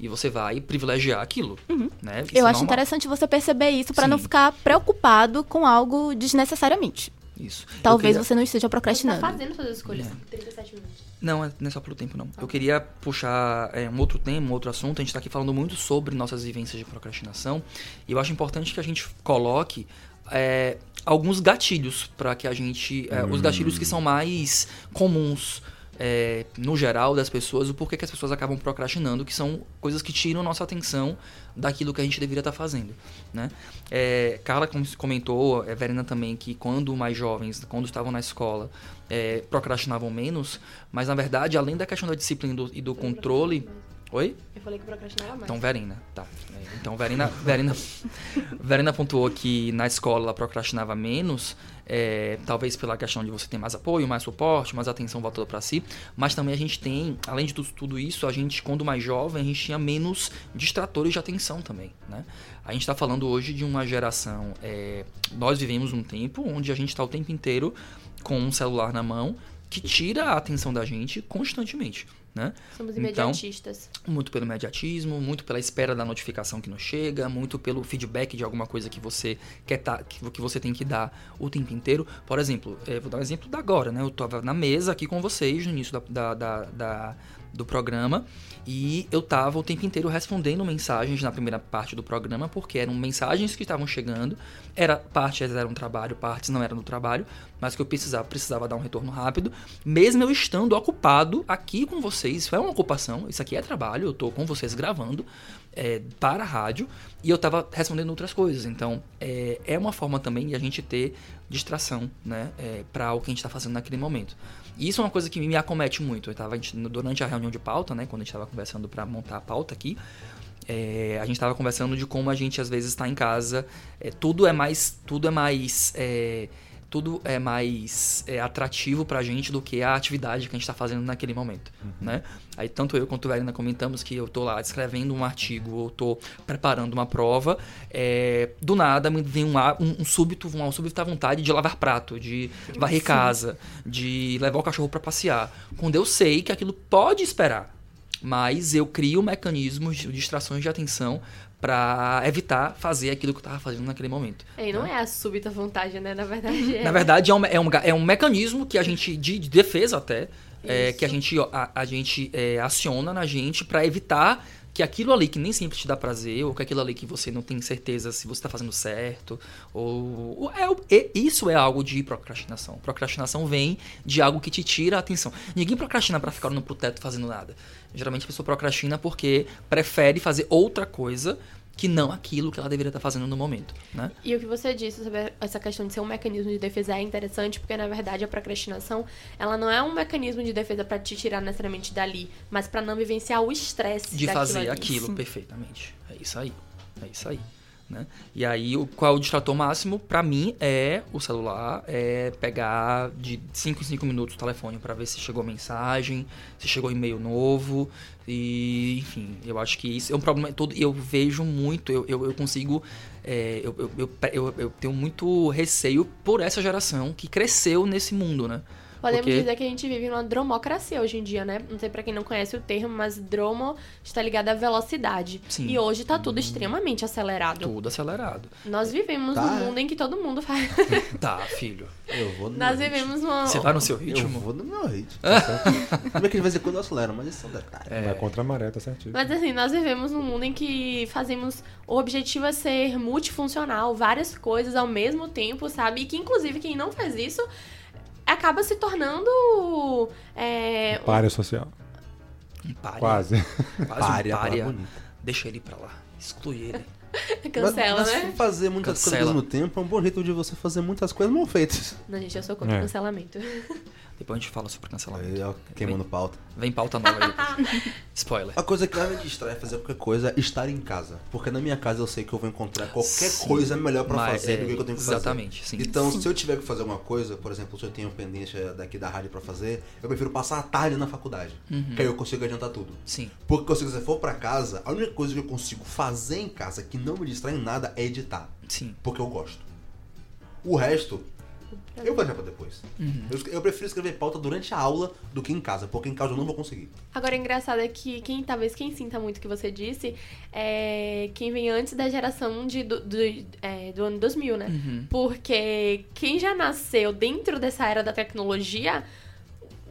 E você vai privilegiar aquilo. Né? Isso Eu é acho normal. interessante você perceber isso para não ficar preocupado com algo desnecessariamente. Isso. Talvez queria- você não esteja Você tá procrastinando. fazendo suas escolhas. 37 minutos. Não, é- não é só pelo tempo, não. Eu queria puxar é, um outro tema, um outro assunto. A gente está aqui falando muito sobre nossas vivências de procrastinação. E eu acho importante que a gente coloque é, alguns gatilhos para que a gente. é, Os gatilhos que são mais comuns. É, no geral das pessoas, o porquê que as pessoas acabam procrastinando, que são coisas que tiram nossa atenção daquilo que a gente deveria estar fazendo, né? É, Carla com- comentou, é, Verena também, que quando mais jovens, quando estavam na escola, é, procrastinavam menos, mas na verdade, além da questão da disciplina e do, e do controle... Oi? Eu falei que procrastinava mais. Então, Verena, tá. É, Então, Verena, [laughs] Verena, Verena pontuou que na escola ela procrastinava menos, é, talvez pela questão de você ter mais apoio, mais suporte, mais atenção voltada para si, mas também a gente tem, além de tudo, tudo isso, a gente, quando mais jovem, a gente tinha menos distratores de atenção também, né? A gente está falando hoje de uma geração, é, nós vivemos um tempo onde a gente está o tempo inteiro com um celular na mão que tira a atenção da gente constantemente, né? Somos Então, imediatistas. muito pelo imediatismo, muito pela espera da notificação que nos chega, muito pelo feedback de alguma coisa que você quer tá, que, que você tem que dar o tempo inteiro. Por exemplo, eh, vou dar um exemplo da agora, né? Eu estava na mesa aqui com vocês no início da, da- da- da- do programa e eu estava o tempo inteiro respondendo mensagens na primeira parte do programa porque eram mensagens que estavam chegando, era partes eram trabalho, partes não eram do trabalho, mas que eu precisava precisava dar um retorno rápido, mesmo eu estando ocupado aqui com vocês, isso é uma ocupação, isso aqui é trabalho, eu tô com vocês gravando é, para a rádio e eu tava respondendo outras coisas. Então, é, é uma forma também de a gente ter distração, né, é, para o que a gente tá fazendo naquele momento. E isso é uma coisa que me acomete muito. Eu tava, a gente- durante a reunião de pauta, né, quando a gente tava conversando para montar a pauta aqui, é, a gente estava conversando de como a gente às vezes está em casa, é, tudo é mais, tudo é mais, é, tudo é mais é, atrativo pra gente do que a atividade que a gente está fazendo naquele momento, né? Aí tanto eu quanto a Verena comentamos que eu tô lá escrevendo um artigo ou tô preparando uma prova, é, do nada me vem um, um, um súbito, uma súbita vontade de lavar prato, de varrer casa, de levar o cachorro para passear, quando eu sei que aquilo pode esperar mas eu crio mecanismos de distrações de atenção para evitar fazer aquilo que eu tava fazendo naquele momento. E não é a súbita vontade, né? Na verdade é. Na verdade, é um, é um, é um mecanismo que a gente, de, de defesa até, é, que a gente, a, a gente é, aciona na gente para evitar que aquilo ali que nem sempre te dá prazer, ou que aquilo ali que você não tem certeza se você está fazendo certo, ou, ou é, isso é algo de procrastinação. Procrastinação vem de algo que te tira a atenção. Ninguém procrastina para ficar olhando pro teto fazendo nada. Geralmente a pessoa procrastina porque prefere fazer outra coisa que não aquilo que ela deveria estar fazendo no momento, né? E o que você disse sobre essa questão de ser um mecanismo de defesa é interessante, porque na verdade a procrastinação, ela não é um mecanismo de defesa pra te tirar necessariamente dali, mas pra não vivenciar o estresse de daquilo fazer ali. aquilo Sim. perfeitamente. É isso aí. É isso aí. Né? E aí, o, qual é o distrator máximo? Pra mim, é o celular, é pegar de 5 em 5 minutos o telefone pra ver se chegou mensagem, se chegou e-mail novo. E, enfim, eu acho que isso é um problema todo. Eu vejo muito, eu, eu, eu consigo. é, eu, eu, eu- eu tenho muito receio por essa geração que cresceu nesse mundo, né? Podemos Porque- dizer que a gente vive numa dromocracia hoje em dia, né? Não sei pra quem não conhece o termo, mas dromo está ligado à velocidade. Sim. E hoje tá tudo extremamente acelerado. Tudo acelerado. Nós vivemos Tá. num mundo em que todo mundo faz. [laughs] Tá, filho. Eu vou no Nós meu ritmo. vivemos numa. Você vai no seu Eu ritmo? vou no meu ritmo. [laughs] Como é que de vez em quando eu acelero, mas isso é um detalhe. Vai contra a maré, tá certinho. Mas assim, nós vivemos num mundo em que fazemos. O objetivo é ser multifuncional, várias coisas ao mesmo tempo, sabe? E que, inclusive, quem não faz isso acaba se tornando. É, Párea social. Um pária. Quase. Quase Párea, um. Deixa ele pra lá. Exclui ele. [laughs] cancela, mas, né? mas fazer muitas coisas Cancela. ao mesmo tempo é um bom jeito de você fazer muitas coisas mal feitas. Não, gente, eu sou contra o É. cancelamento. [laughs] Depois a gente fala sobre cancelamento. Aí, ó, queimando pauta. Vem pauta nova aí. [laughs] Spoiler. A coisa que mais me distrai é fazer qualquer coisa é estar em casa. Porque na minha casa eu sei que eu vou encontrar qualquer Sim. coisa melhor pra Mas, fazer é, do que eu tenho que fazer. Exatamente, sim. Então, se eu tiver que fazer alguma coisa, por exemplo, se eu tenho pendência daqui da rádio pra fazer, eu prefiro passar a tarde na faculdade. Uhum. Que aí eu consigo adiantar tudo. Sim. Porque se eu for pra casa, a única coisa que eu consigo fazer em casa que não me distrai em nada é editar. Sim. Porque eu gosto. O resto, eu vou deixar pra depois. Uhum. Eu, eu prefiro escrever pauta durante a aula do que em casa, porque em casa eu não vou conseguir. Agora, o engraçado é que quem talvez quem sinta muito o que você disse é quem vem antes da geração de, do, do, é, do ano 2000, né? Uhum. Porque quem já nasceu dentro dessa era da tecnologia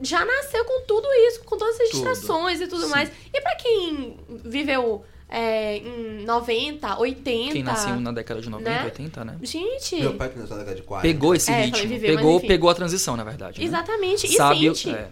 já nasceu com tudo isso, com todas essas Tudo. distrações e tudo Sim. mais. E pra quem viveu é, em 90, 80. Quem nasceu na década de 90, Né? 80, né? Gente, Meu pai que nasceu na década de 40. Pegou esse É, ritmo. viveu, mas pegou, pegou a transição, na verdade. né? exatamente. E Sabe, sente. é,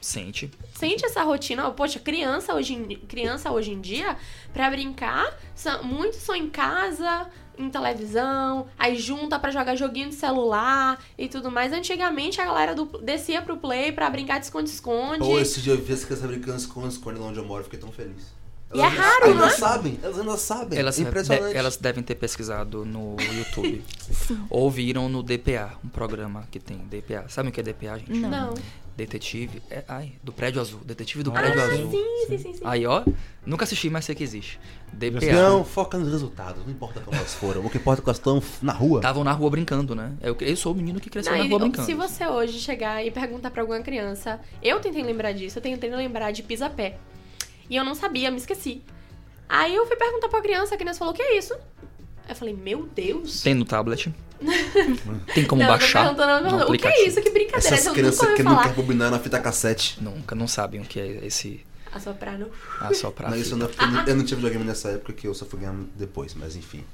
sente. sente essa rotina. Poxa, criança hoje em, criança hoje em dia, pra brincar, são, muitos são em casa, em televisão, aí junta pra jogar joguinho de celular e tudo mais. Antigamente a galera do- descia pro play pra brincar de esconde-esconde. Ou esse dia eu vi as crianças brincando com esconde lá onde eu moro, eu fiquei tão feliz. E é raro, ainda né? sabem, elas ainda sabem. Elas, é impressionante. de- elas devem ter pesquisado no YouTube. [laughs] Ou viram no DPA, um programa que tem DPA. Sabe o que é DPA, gente? Não. Não. Detetive. É, ai, do prédio azul. Detetive do Ah, prédio azul. sim, sim, sim, sim. Aí, ó, nunca assisti, mas sei que existe. DPA. Não, foca nos resultados, não importa como elas foram. O que importa é que elas estão na rua. Estavam na rua brincando, né? Eu, eu sou o menino que cresceu Não, na e rua brincando. se você hoje chegar e perguntar pra alguma criança, eu tentei lembrar disso, eu tentei lembrar de pisa-pé. E eu não sabia, me esqueci. Aí eu fui perguntar pra criança, a criança falou: o que é isso? Eu falei, meu Deus. Tem no tablet. [laughs] Tem como não, baixar no não, o que é isso? Que brincadeira, Essas crianças nunca que não falar. querem bobinar na fita cassete. Nunca, não sabem o que é esse Assoprar no... assoprar. Não, isso não é eu não- eu não tive videogame nessa época que eu só fui ganhar depois, mas enfim.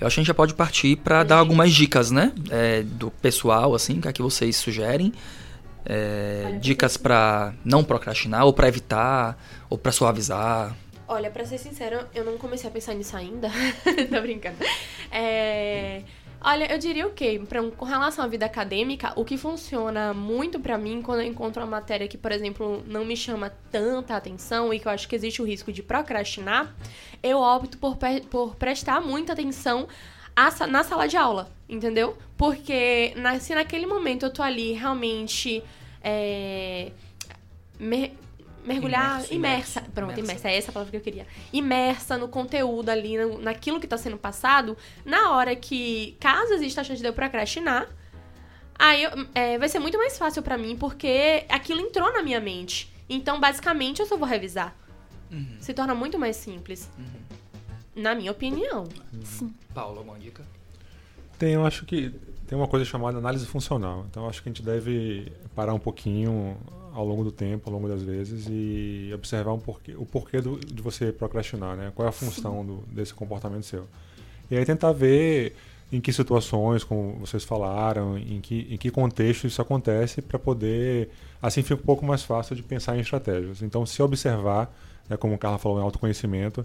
Eu acho que a gente já pode partir pra dar algumas dicas, né? É, do pessoal, assim, que é que vocês sugerem. É, dicas pra não procrastinar, ou pra evitar, ou pra suavizar. Olha, pra ser sincera, eu não comecei a pensar nisso ainda. [laughs] Tô brincando. É... Olha, eu diria o quê? Pra, com relação à vida acadêmica, o que funciona muito pra mim quando eu encontro uma matéria que, por exemplo, não me chama tanta atenção e que eu acho que existe o risco de procrastinar, eu opto por, por prestar muita atenção sa- na sala de aula, entendeu? Porque na- se naquele momento eu tô ali realmente. é, mer- mergulhar Imerso, imersa, imerso, pronto, imersa. imersa, é essa a palavra que eu queria. Imersa no conteúdo ali, no- naquilo que tá sendo passado, na hora que, caso exista a chance de eu procrastinar, aí eu- é, vai ser muito mais fácil pra mim, porque aquilo entrou na minha mente. Então, basicamente, eu só vou revisar. Uhum. Se torna muito mais simples. Na minha opinião. Paulo, alguma dica? Tem, eu acho que tem uma coisa chamada análise funcional. Então, eu acho que a gente deve parar um pouquinho ao longo do tempo, ao longo das vezes, e observar um porquê, o porquê do- de você procrastinar, né? Qual é a função do- desse comportamento seu. E aí tentar ver em que situações, como vocês falaram, em que, em que contexto isso acontece, para poder. Assim fica um pouco mais fácil de pensar em estratégias. Então, se observar, né, como o Carla falou, em autoconhecimento,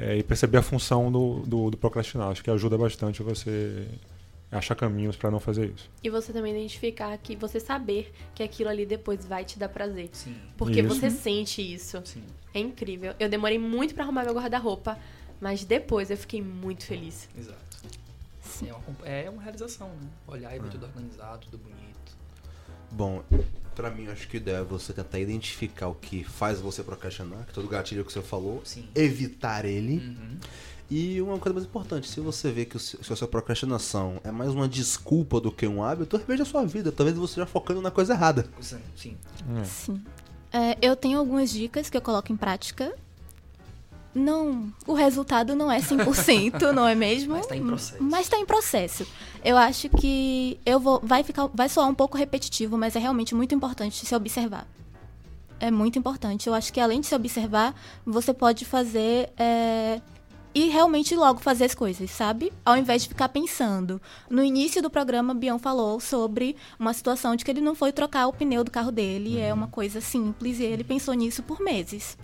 é, e perceber a função do, do, do procrastinar. Acho que ajuda bastante você achar caminhos para não fazer isso. E você também identificar que você saber que aquilo ali depois vai te dar prazer. Sim. Porque Isso. você sente isso. Sim. É incrível. Eu demorei muito pra arrumar meu guarda-roupa Mas depois eu fiquei muito feliz. Exato. É uma, é uma realização, né? Olhar e ver tudo organizado, tudo bonito. Bom, pra mim, acho que o ideal é você tentar identificar o que faz você procrastinar, que todo gatilho que você falou, Sim. evitar ele. Uhum. E uma coisa mais importante, se você vê que o seu- se a sua procrastinação é mais uma desculpa do que um hábito, reveja a sua vida. Talvez você esteja focando na coisa errada. Sim, Sim. Sim. É, eu tenho algumas dicas que eu coloco em prática. Não, o resultado não é 100%, não é mesmo? Mas tá em processo. Mas tá em processo. Eu acho que eu vou vai ficar vai soar um pouco repetitivo, mas é realmente muito importante se observar. É muito importante. Eu acho que além de se observar, você pode fazer é, e realmente logo fazer as coisas, sabe? Ao invés de ficar pensando. No início do programa, Bion falou sobre uma situação de que ele não foi trocar o pneu do carro dele. É uma coisa simples e ele pensou nisso por meses.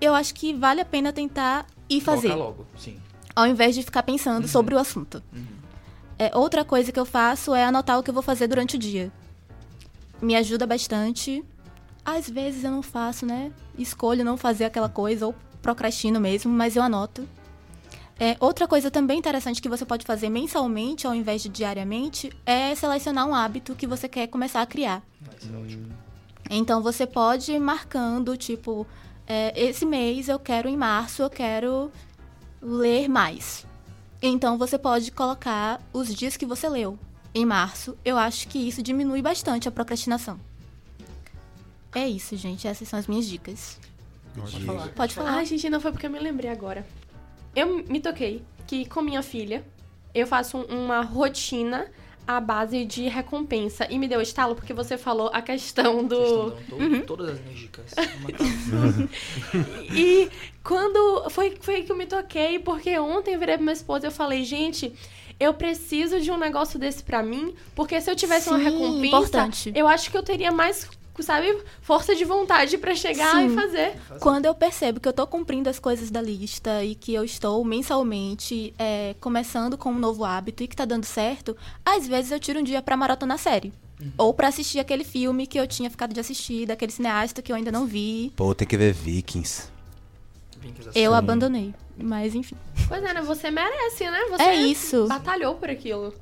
Eu acho que vale a pena tentar ir fazer, Colocar logo, sim. ao invés de ficar pensando sobre o assunto. É, outra coisa que eu faço é anotar o que eu vou fazer durante o dia. Me ajuda bastante. Às vezes eu não faço, né? Escolho não fazer aquela coisa ou procrastino mesmo, mas eu anoto. É, outra coisa também interessante que você pode fazer mensalmente ao invés de diariamente é selecionar um hábito que você quer começar a criar. Ser ótimo. Então você pode ir marcando, tipo, é, esse mês eu quero, em março, eu quero ler mais. Então você pode colocar os dias que você leu. Em março, eu acho que isso diminui bastante a procrastinação. É isso, gente. Essas são as minhas dicas. Pode falar. Pode falar. Ai, gente, não foi porque eu me lembrei agora. Eu me toquei que com minha filha, eu faço um- uma rotina à base de recompensa. E me deu estalo porque você falou a questão do. Vocês estão dando to- todas as minhas dicas. [laughs] E quando. Foi, foi que eu me toquei, porque ontem eu virei pra minha esposa e eu falei, gente. Eu preciso de um negócio desse pra mim, porque se eu tivesse uma Sim, recompensa, importante. eu acho que eu teria mais, sabe, força de vontade pra chegar Sim. e fazer. Quando eu percebo que eu tô cumprindo as coisas da lista e que eu estou mensalmente é, começando com um novo hábito e que tá dando certo, às vezes eu tiro um dia pra maratonar a série. Ou pra assistir aquele filme que eu tinha ficado de assistir, daquele cineasta que eu ainda não vi. Pô, tem que ver Vikings. Eu abandonei. Mas enfim. Pois é, né? Você merece, né? Você É isso. batalhou por aquilo.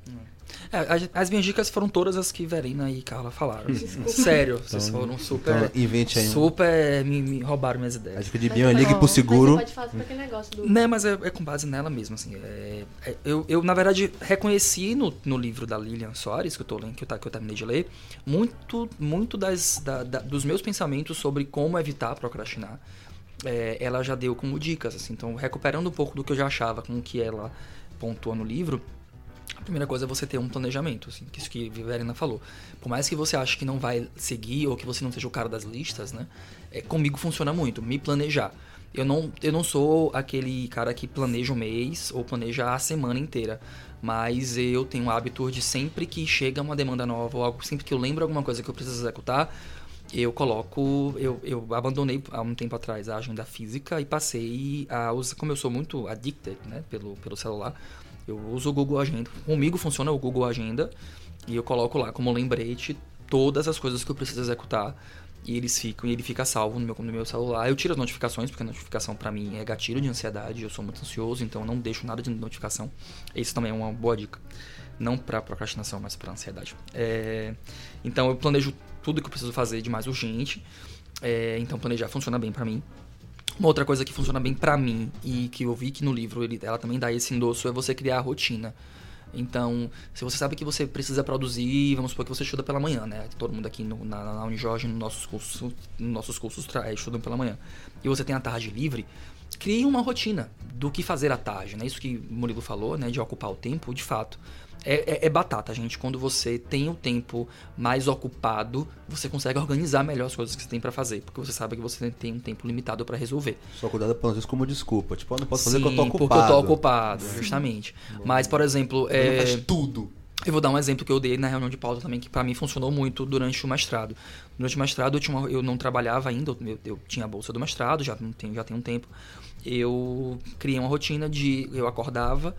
É, as, as minhas dicas foram todas as que Verena e Carla falaram. [laughs] Sério, vocês foram super. Então, invente aí. super. Me, me roubaram minhas A ideias. dica de Bion é ligue pro Mas seguro. você pode falar sobre aquele negócio do... Né, mas é, é com base nela mesmo, assim. é- é- eu, eu, na verdade, reconheci no, no livro da Lilian Soares, que eu, tô lendo, que eu, que eu terminei de ler, muito, muito das, da- da- dos meus pensamentos sobre como evitar procrastinar. é, ela já deu como dicas, assim. Então, recuperando um pouco do que eu já achava com o que ela pontua no livro, a primeira coisa é você ter um planejamento, assim, que isso que a Verena falou. Por mais que você ache que não vai seguir ou que você não seja o cara das listas, né? É, comigo funciona muito, me planejar. Eu não, eu não sou aquele cara que planeja o mês ou planeja a semana inteira. Mas eu tenho o hábito de sempre que chega uma demanda nova ou algo, sempre que eu lembro alguma coisa que eu preciso executar, eu coloco. Eu, eu abandonei há um tempo atrás a agenda física e passei a usar. Como eu sou muito addicted né, pelo, pelo celular, eu uso o Google Agenda. Comigo funciona o Google Agenda e eu coloco lá como lembrete todas as coisas que eu preciso executar. E eles ficam, e ele fica salvo no meu, no meu celular. Eu tiro as notificações, porque a notificação pra mim é gatilho de ansiedade. Eu sou muito ansioso, então não deixo nada de notificação. Isso também é uma boa dica. Não pra procrastinação, mas pra ansiedade. É, então eu planejo tudo que eu preciso fazer de mais urgente. É, então planejar funciona bem pra mim. Uma outra coisa que funciona bem pra mim e que eu vi que no livro ele, ela também dá esse endosso é você criar a rotina. Então, se você sabe que você precisa produzir, vamos supor que você estuda pela manhã, né? Todo mundo aqui no, na, na Unijorge, nos nossos cursos, nos nossos cursos estudam pela manhã. E você tem a tarde livre, crie uma rotina do que fazer à tarde, né? Isso que o Murilo falou, né? De ocupar o tempo, de fato. É, é- é batata, gente. Quando você tem o tempo mais ocupado, você consegue organizar melhor as coisas que você tem pra fazer. Porque você sabe que você tem um tempo limitado pra resolver. Só cuidado usar isso como desculpa. Tipo, eu não posso fazer porque eu tô Sim, ocupado. porque eu tô ocupado, justamente. Mas, por exemplo, é, tudo. eu vou dar um exemplo que eu dei na reunião de pauta também, que pra mim funcionou muito durante o mestrado. Durante o mestrado eu, tinha uma- eu não trabalhava ainda, eu, eu tinha a bolsa do mestrado, já tem, já tem um tempo. Eu criei uma rotina de eu acordava,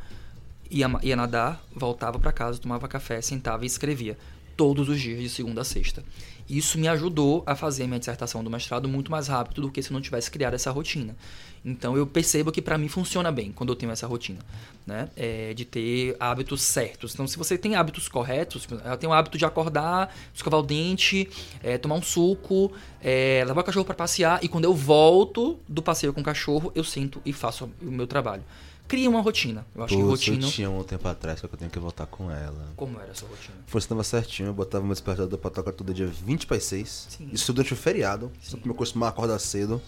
ia, ia nadar, voltava pra casa, tomava café, sentava e escrevia. todos os dias, de segunda a sexta. Isso me ajudou a fazer minha dissertação do mestrado muito mais rápido do que se eu não tivesse criado essa rotina. Então eu percebo que para mim funciona bem quando eu tenho essa rotina, né? É, de ter hábitos certos. Então se você tem hábitos corretos, eu tenho o hábito de acordar, escovar o dente, é, tomar um suco, é, levar o cachorro para passear e quando eu volto do passeio com o cachorro, eu sento e faço o meu trabalho. Cria uma rotina. Eu acho que Putz, rotina. eu tinha um tempo atrás, só que eu tenho que voltar com ela. Como era essa rotina? Funcionava certinho, eu botava meu despertador pra tocar todo dia 20 para 6. Sim. Isso durante o feriado, só Sim. que eu costumava acordar cedo.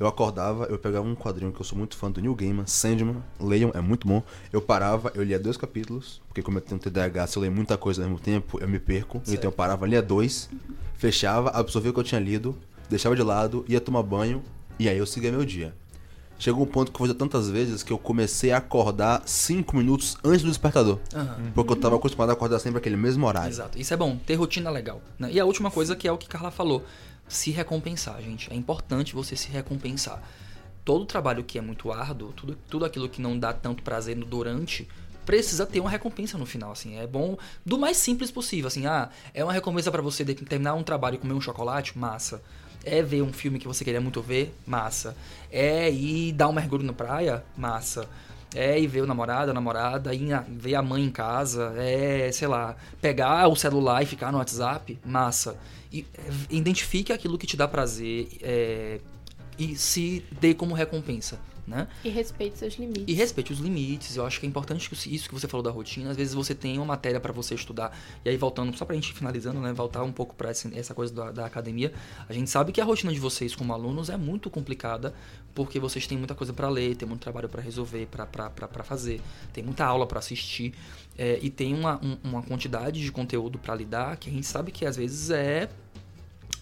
Eu acordava, eu pegava um quadrinho que eu sou muito fã do Neil Gaiman, Sandman, leiam, é muito bom. Eu parava, eu lia dois capítulos, porque como eu tenho TDAH, se eu leio muita coisa ao mesmo tempo, eu me perco. Certo. Então eu parava, lia dois, fechava, absorvia o que eu tinha lido, deixava de lado, ia tomar banho, e aí eu seguia meu dia. Chegou um ponto que eu fazia tantas vezes que eu comecei a acordar cinco minutos antes do despertador. Aham. Porque eu tava acostumado a acordar sempre aquele mesmo horário. Exato. Isso é bom, ter rotina legal. né? E a última coisa que é o que Carla falou: se recompensar, gente. É importante você se recompensar. Todo trabalho que é muito árduo, tudo, tudo aquilo que não dá tanto prazer no durante, precisa ter uma recompensa no final, assim. É bom do mais simples possível, assim. Ah, é uma recompensa pra você terminar um trabalho e comer um chocolate? Massa. É ver um filme que você queria muito ver? Massa. É ir dar um mergulho na praia? Massa. É ir ver o namorado, a namorada, ir ver a mãe em casa, é, sei lá, pegar o celular e ficar no WhatsApp, massa. E é, identifique aquilo que te dá prazer é, e se dê como recompensa, né? E respeite seus limites. E respeite os limites. Eu acho que é importante que isso que você falou da rotina. Às vezes você tem uma matéria pra você estudar. E aí, voltando, só pra gente ir finalizando, né? Voltar um pouco pra essa, essa coisa da, da academia. A gente sabe que a rotina de vocês como alunos é muito complicada. Porque vocês têm muita coisa pra ler, tem muito trabalho pra resolver, pra- pra pra- pra fazer. Tem muita aula pra assistir. é, e tem uma, um- uma quantidade de conteúdo pra lidar que a gente sabe que às vezes é.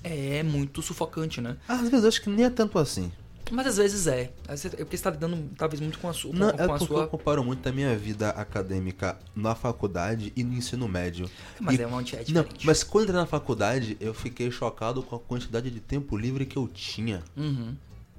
É muito sufocante, né? Às vezes eu acho que nem é tanto assim. Mas às vezes é. Às vezes é porque você tá lidando, talvez, muito com a sua. Não, com, é com a sua eu comparo muito a minha vida acadêmica na faculdade e no ensino médio. Mas E- é uma é diferente. Não, mas quando eu entrei na faculdade, eu fiquei chocado com a quantidade de tempo livre que eu tinha. Uhum.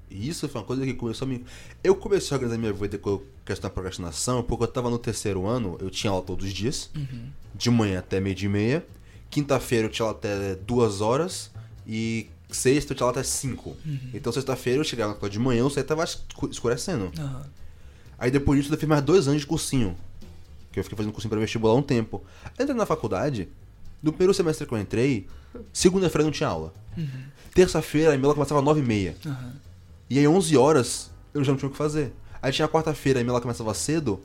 E isso foi uma coisa que começou a me. Eu comecei a organizar minha vida com questão da procrastinação, porque eu tava no terceiro ano, eu tinha aula todos os dias, Uhum. de manhã até meio dia e meia. Quinta-feira eu tinha aula até duas horas. E sexta eu tinha aula até cinco. Uhum. Então sexta-feira eu chegava de manhã, eu saía tava escu- escurecendo. Aham. Aí depois disso eu fiz mais dois anos de cursinho. Que eu fiquei fazendo cursinho pra vestibular um tempo. Entrei na faculdade, no primeiro semestre que eu entrei, segunda-feira não tinha aula. Terça-feira a minha aula começava às nove e meia. Aham. E aí 11 horas eu já não tinha o que fazer. Aí tinha quarta-feira, a minha aula começava cedo,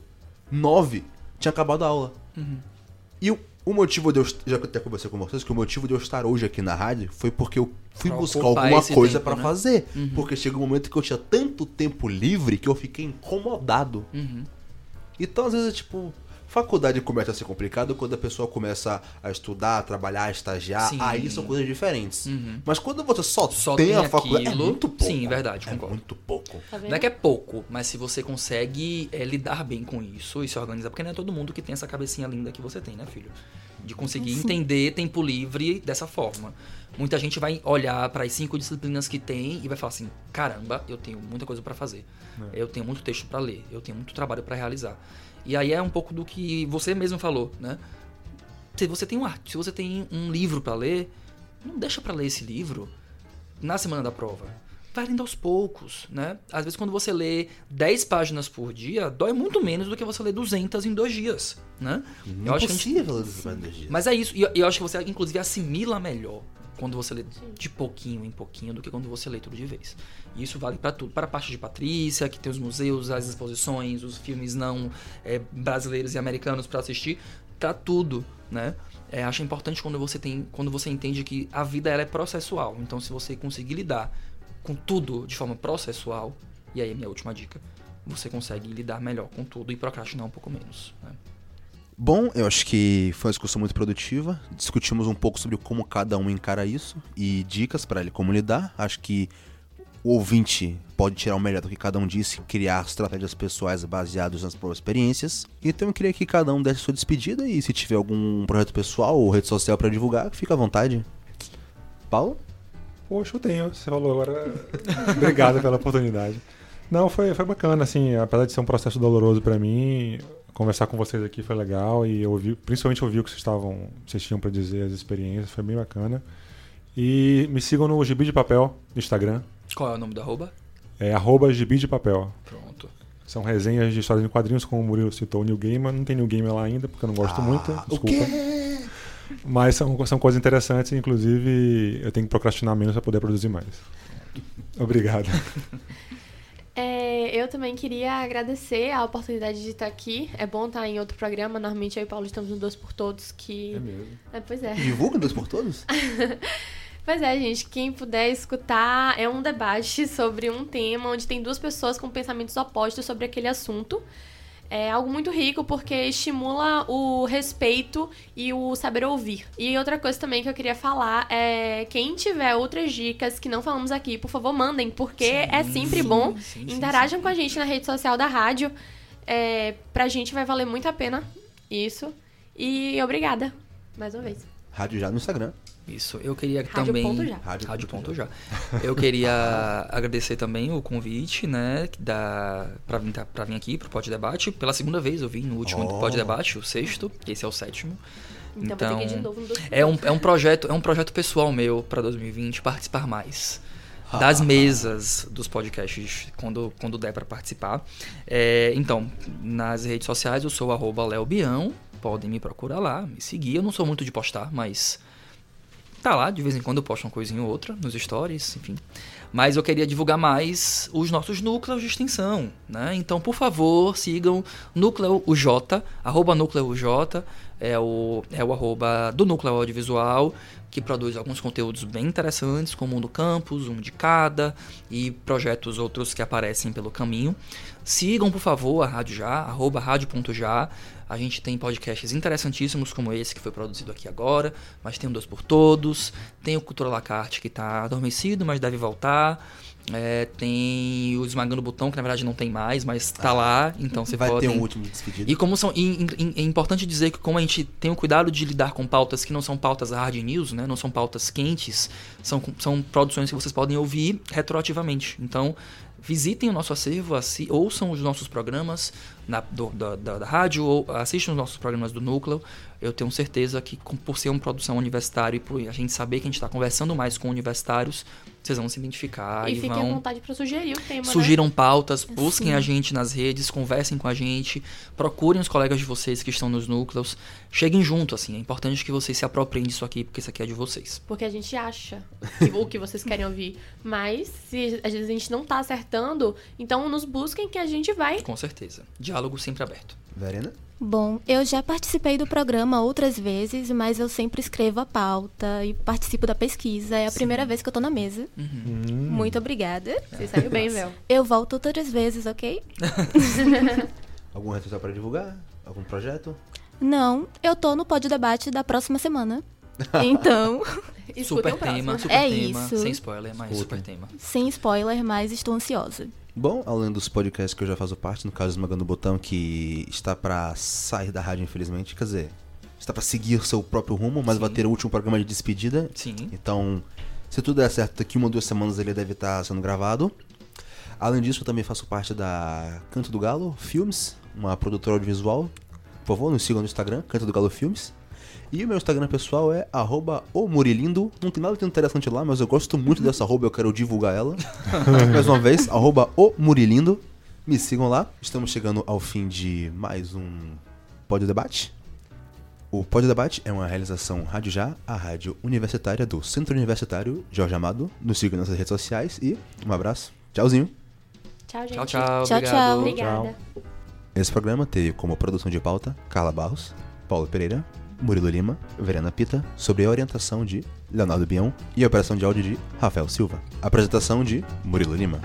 nove tinha acabado a aula. Uhum. E o, o motivo de eu, já que eu até conversei com vocês, que o motivo de eu estar hoje aqui na rádio foi porque eu fui Pra buscar alguma coisa pra né? fazer. Uhum. Porque chegou um momento que eu tinha tanto tempo livre que eu fiquei incomodado. Uhum. Então, às vezes, tipo, faculdade começa a ser complicado quando a pessoa começa a estudar, a trabalhar, a estagiar. Sim. Aí são coisas diferentes. Uhum. Mas quando você só, Só tem, tem a faculdade, aquilo, é muito pouco. sim, verdade, É concordo. muito pouco. Tá? Não é que é pouco, mas se você consegue é, lidar bem com isso e se organizar, porque não é todo mundo que tem essa cabecinha linda que você tem, né, filho? De conseguir entender tempo livre dessa forma. Muita gente vai olhar para as cinco disciplinas que tem e vai falar assim: caramba, eu tenho muita coisa para fazer, eu tenho muito texto para ler, eu tenho muito trabalho para realizar. E aí é um pouco do que você mesmo falou, né? Se você tem um se você tem um livro para ler, não deixa para ler esse livro na semana da prova. Vai lendo aos poucos, né? Às vezes quando você lê 10 páginas por dia, dói muito menos do que você lê 200 em dois dias, né? Eu acho que a gente- Impossível. Mas é isso, e eu, eu acho que você inclusive assimila melhor quando você lê de pouquinho em pouquinho do que quando você lê tudo de vez. E isso vale pra tudo, para a parte de Patrícia, que tem os museus, as exposições, os filmes não é, brasileiros e americanos pra assistir, pra tudo, né? É, acho importante quando você tem, quando você entende que a vida ela é processual. Então, se você conseguir lidar com tudo de forma processual, e aí é a minha última dica, você consegue lidar melhor com tudo e procrastinar um pouco menos. Né? Bom, eu acho que foi uma discussão muito produtiva. Discutimos um pouco sobre como cada um encara isso e dicas para ele como lidar. Acho que o ouvinte pode tirar o melhor do que cada um disse, criar estratégias pessoais baseadas nas próprias experiências. Então eu queria que cada um desse sua despedida e se tiver algum projeto pessoal ou rede social para divulgar, fica à vontade. Paulo? Poxa, eu tenho. Você falou agora. [laughs] Obrigado pela oportunidade. Não, foi, foi bacana, assim, apesar de ser um processo doloroso pra mim, conversar com vocês aqui foi legal e ouvir, principalmente ouvir o que vocês estavam, vocês tinham para dizer, as experiências, foi bem bacana. E me sigam no Gibi de Papel no Instagram, Qual é o nome do arroba? é arroba Gibi de Papel. Pronto. São resenhas de histórias em quadrinhos, como o Murilo citou o New Gamer. Não tem New Gamer lá ainda, porque eu não gosto muito, Ah, o desculpa. quê? Mas são, são coisas interessantes, inclusive eu tenho que procrastinar menos para poder produzir mais. Obrigado. [laughs] É, eu também queria agradecer a oportunidade de estar aqui. É bom estar em outro programa. Normalmente eu e o Paulo estamos no Dois por Todos, que... mesmo. É, pois é. Divulga dois por todos? [laughs] Pois é, gente, quem puder escutar, é um debate sobre um tema onde tem duas pessoas com pensamentos opostos sobre aquele assunto. É algo muito rico porque estimula o respeito e o saber ouvir. E outra coisa também que eu queria falar é quem tiver outras dicas que não falamos aqui, por favor, mandem, porque é sempre sim, bom. sim, sim, Interajam com a gente na rede social da rádio. É, pra gente vai valer muito a pena isso. E obrigada, mais uma vez. Rádio já no Instagram. Isso, eu queria Rádio também. ponto já. Rádio Rádio ponto ponto já. Eu queria [laughs] agradecer também o convite, né, que da para vir pra vir aqui pro Pod Debate. Pela segunda vez eu vim no último Oh. Pod Debate, o sexto, esse é o sétimo. Então, que ir de novo no é um, é um projeto, é um projeto pessoal meu para 2020 participar mais das mesas dos podcasts quando, quando der para participar. É, então, nas redes sociais eu sou arroba Léo Bião, podem me procurar lá, me seguir. Eu não sou muito de postar, mas tá lá, de vez em quando eu posto uma coisinha ou outra nos stories, enfim. Mas eu queria divulgar mais os nossos núcleos de extensão, né? Então, por favor, sigam Núcleo UJ, arroba Núcleo UJ, é o, é o arroba do Núcleo Audiovisual, que produz alguns conteúdos bem interessantes, como um do campus, um de cada, e projetos outros que aparecem pelo caminho. Sigam, por favor, a Rádio Já, arroba rádio.já. A gente tem podcasts interessantíssimos como esse que foi produzido aqui agora, mas tem o Dois por Todos, tem o Cultura La Carte que está adormecido, mas deve voltar. É, tem o Esmagando o Botão, que na verdade não tem mais, mas tá lá, então você Vai pode... ter um último de despedida. E como são. e- e- É importante dizer que como a gente tem o cuidado de lidar com pautas que não são pautas hard news, né? Não são pautas quentes, são, são produções que vocês podem ouvir retroativamente. Então, visitem o nosso acervo, assi- ouçam os nossos programas na, do- da, da- da rádio, ou assistam os nossos programas do Núcleo. Eu tenho certeza que, com- por ser uma produção universitária e por a gente saber que a gente está conversando mais com universitários, vocês vão se identificar E e, fiquem à vão. vontade pra sugerir o tema, né? Sugiram pautas, busquem Sim. a gente nas redes, conversem com a gente, procurem os colegas de vocês que estão nos núcleos, cheguem junto, assim. É importante que vocês se apropriem disso aqui, porque isso aqui é de vocês. Porque a gente acha que- o que vocês querem ouvir. Mas, se às vezes a gente não tá acertando, então nos busquem que a gente vai. Com certeza. Diálogo sempre aberto. Verena? Bom, eu já participei do programa outras vezes, mas eu sempre escrevo a pauta e participo da pesquisa. É a primeira vez que eu tô na mesa. Uhum. Muito obrigada. Você saiu bem, Vel. [laughs] Eu volto outras vezes, ok? [laughs] Algum social para divulgar? Algum projeto? Não, eu tô no pódio debate da próxima semana. [laughs] Então, super tema, super É tema. isso. Sem spoiler, mas Escutem. super tema. sem spoiler, mas estou ansiosa. Bom, além dos podcasts que eu já faço parte, no caso Esmagando o Botão, que está pra sair da rádio, infelizmente, quer dizer, está pra seguir seu próprio rumo, mas Sim. vai ter o último programa de despedida. Sim. Então, se tudo der certo, daqui uma ou duas semanas ele deve estar sendo gravado. Além disso, eu também faço parte da Canto do Galo Filmes, uma produtora audiovisual. Por favor, nos sigam no Instagram, Canto do Galo Filmes. E o meu Instagram pessoal é arroba o Murilindo. Não tem nada de interessante lá, mas eu gosto muito dessa arroba, eu quero divulgar ela. [laughs] mais uma vez, arroba o Murilindo. Me sigam lá. Estamos chegando ao fim de mais um Pódio Debate. O Pódio Debate é uma realização Rádio Já, a rádio universitária do Centro Universitário Jorge Amado. Nos sigam nas redes sociais e um abraço. Tchauzinho. Tchau, gente. Tchau, tchau. Tchau, obrigado. tchau. Obrigada. Esse programa teve como produção de pauta Carla Barros, Paulo Pereira, Murilo Lima, Verena Pita, sob a orientação de Leonardo Bião e a operação de áudio de Rafael Silva. Apresentação de Murilo Lima.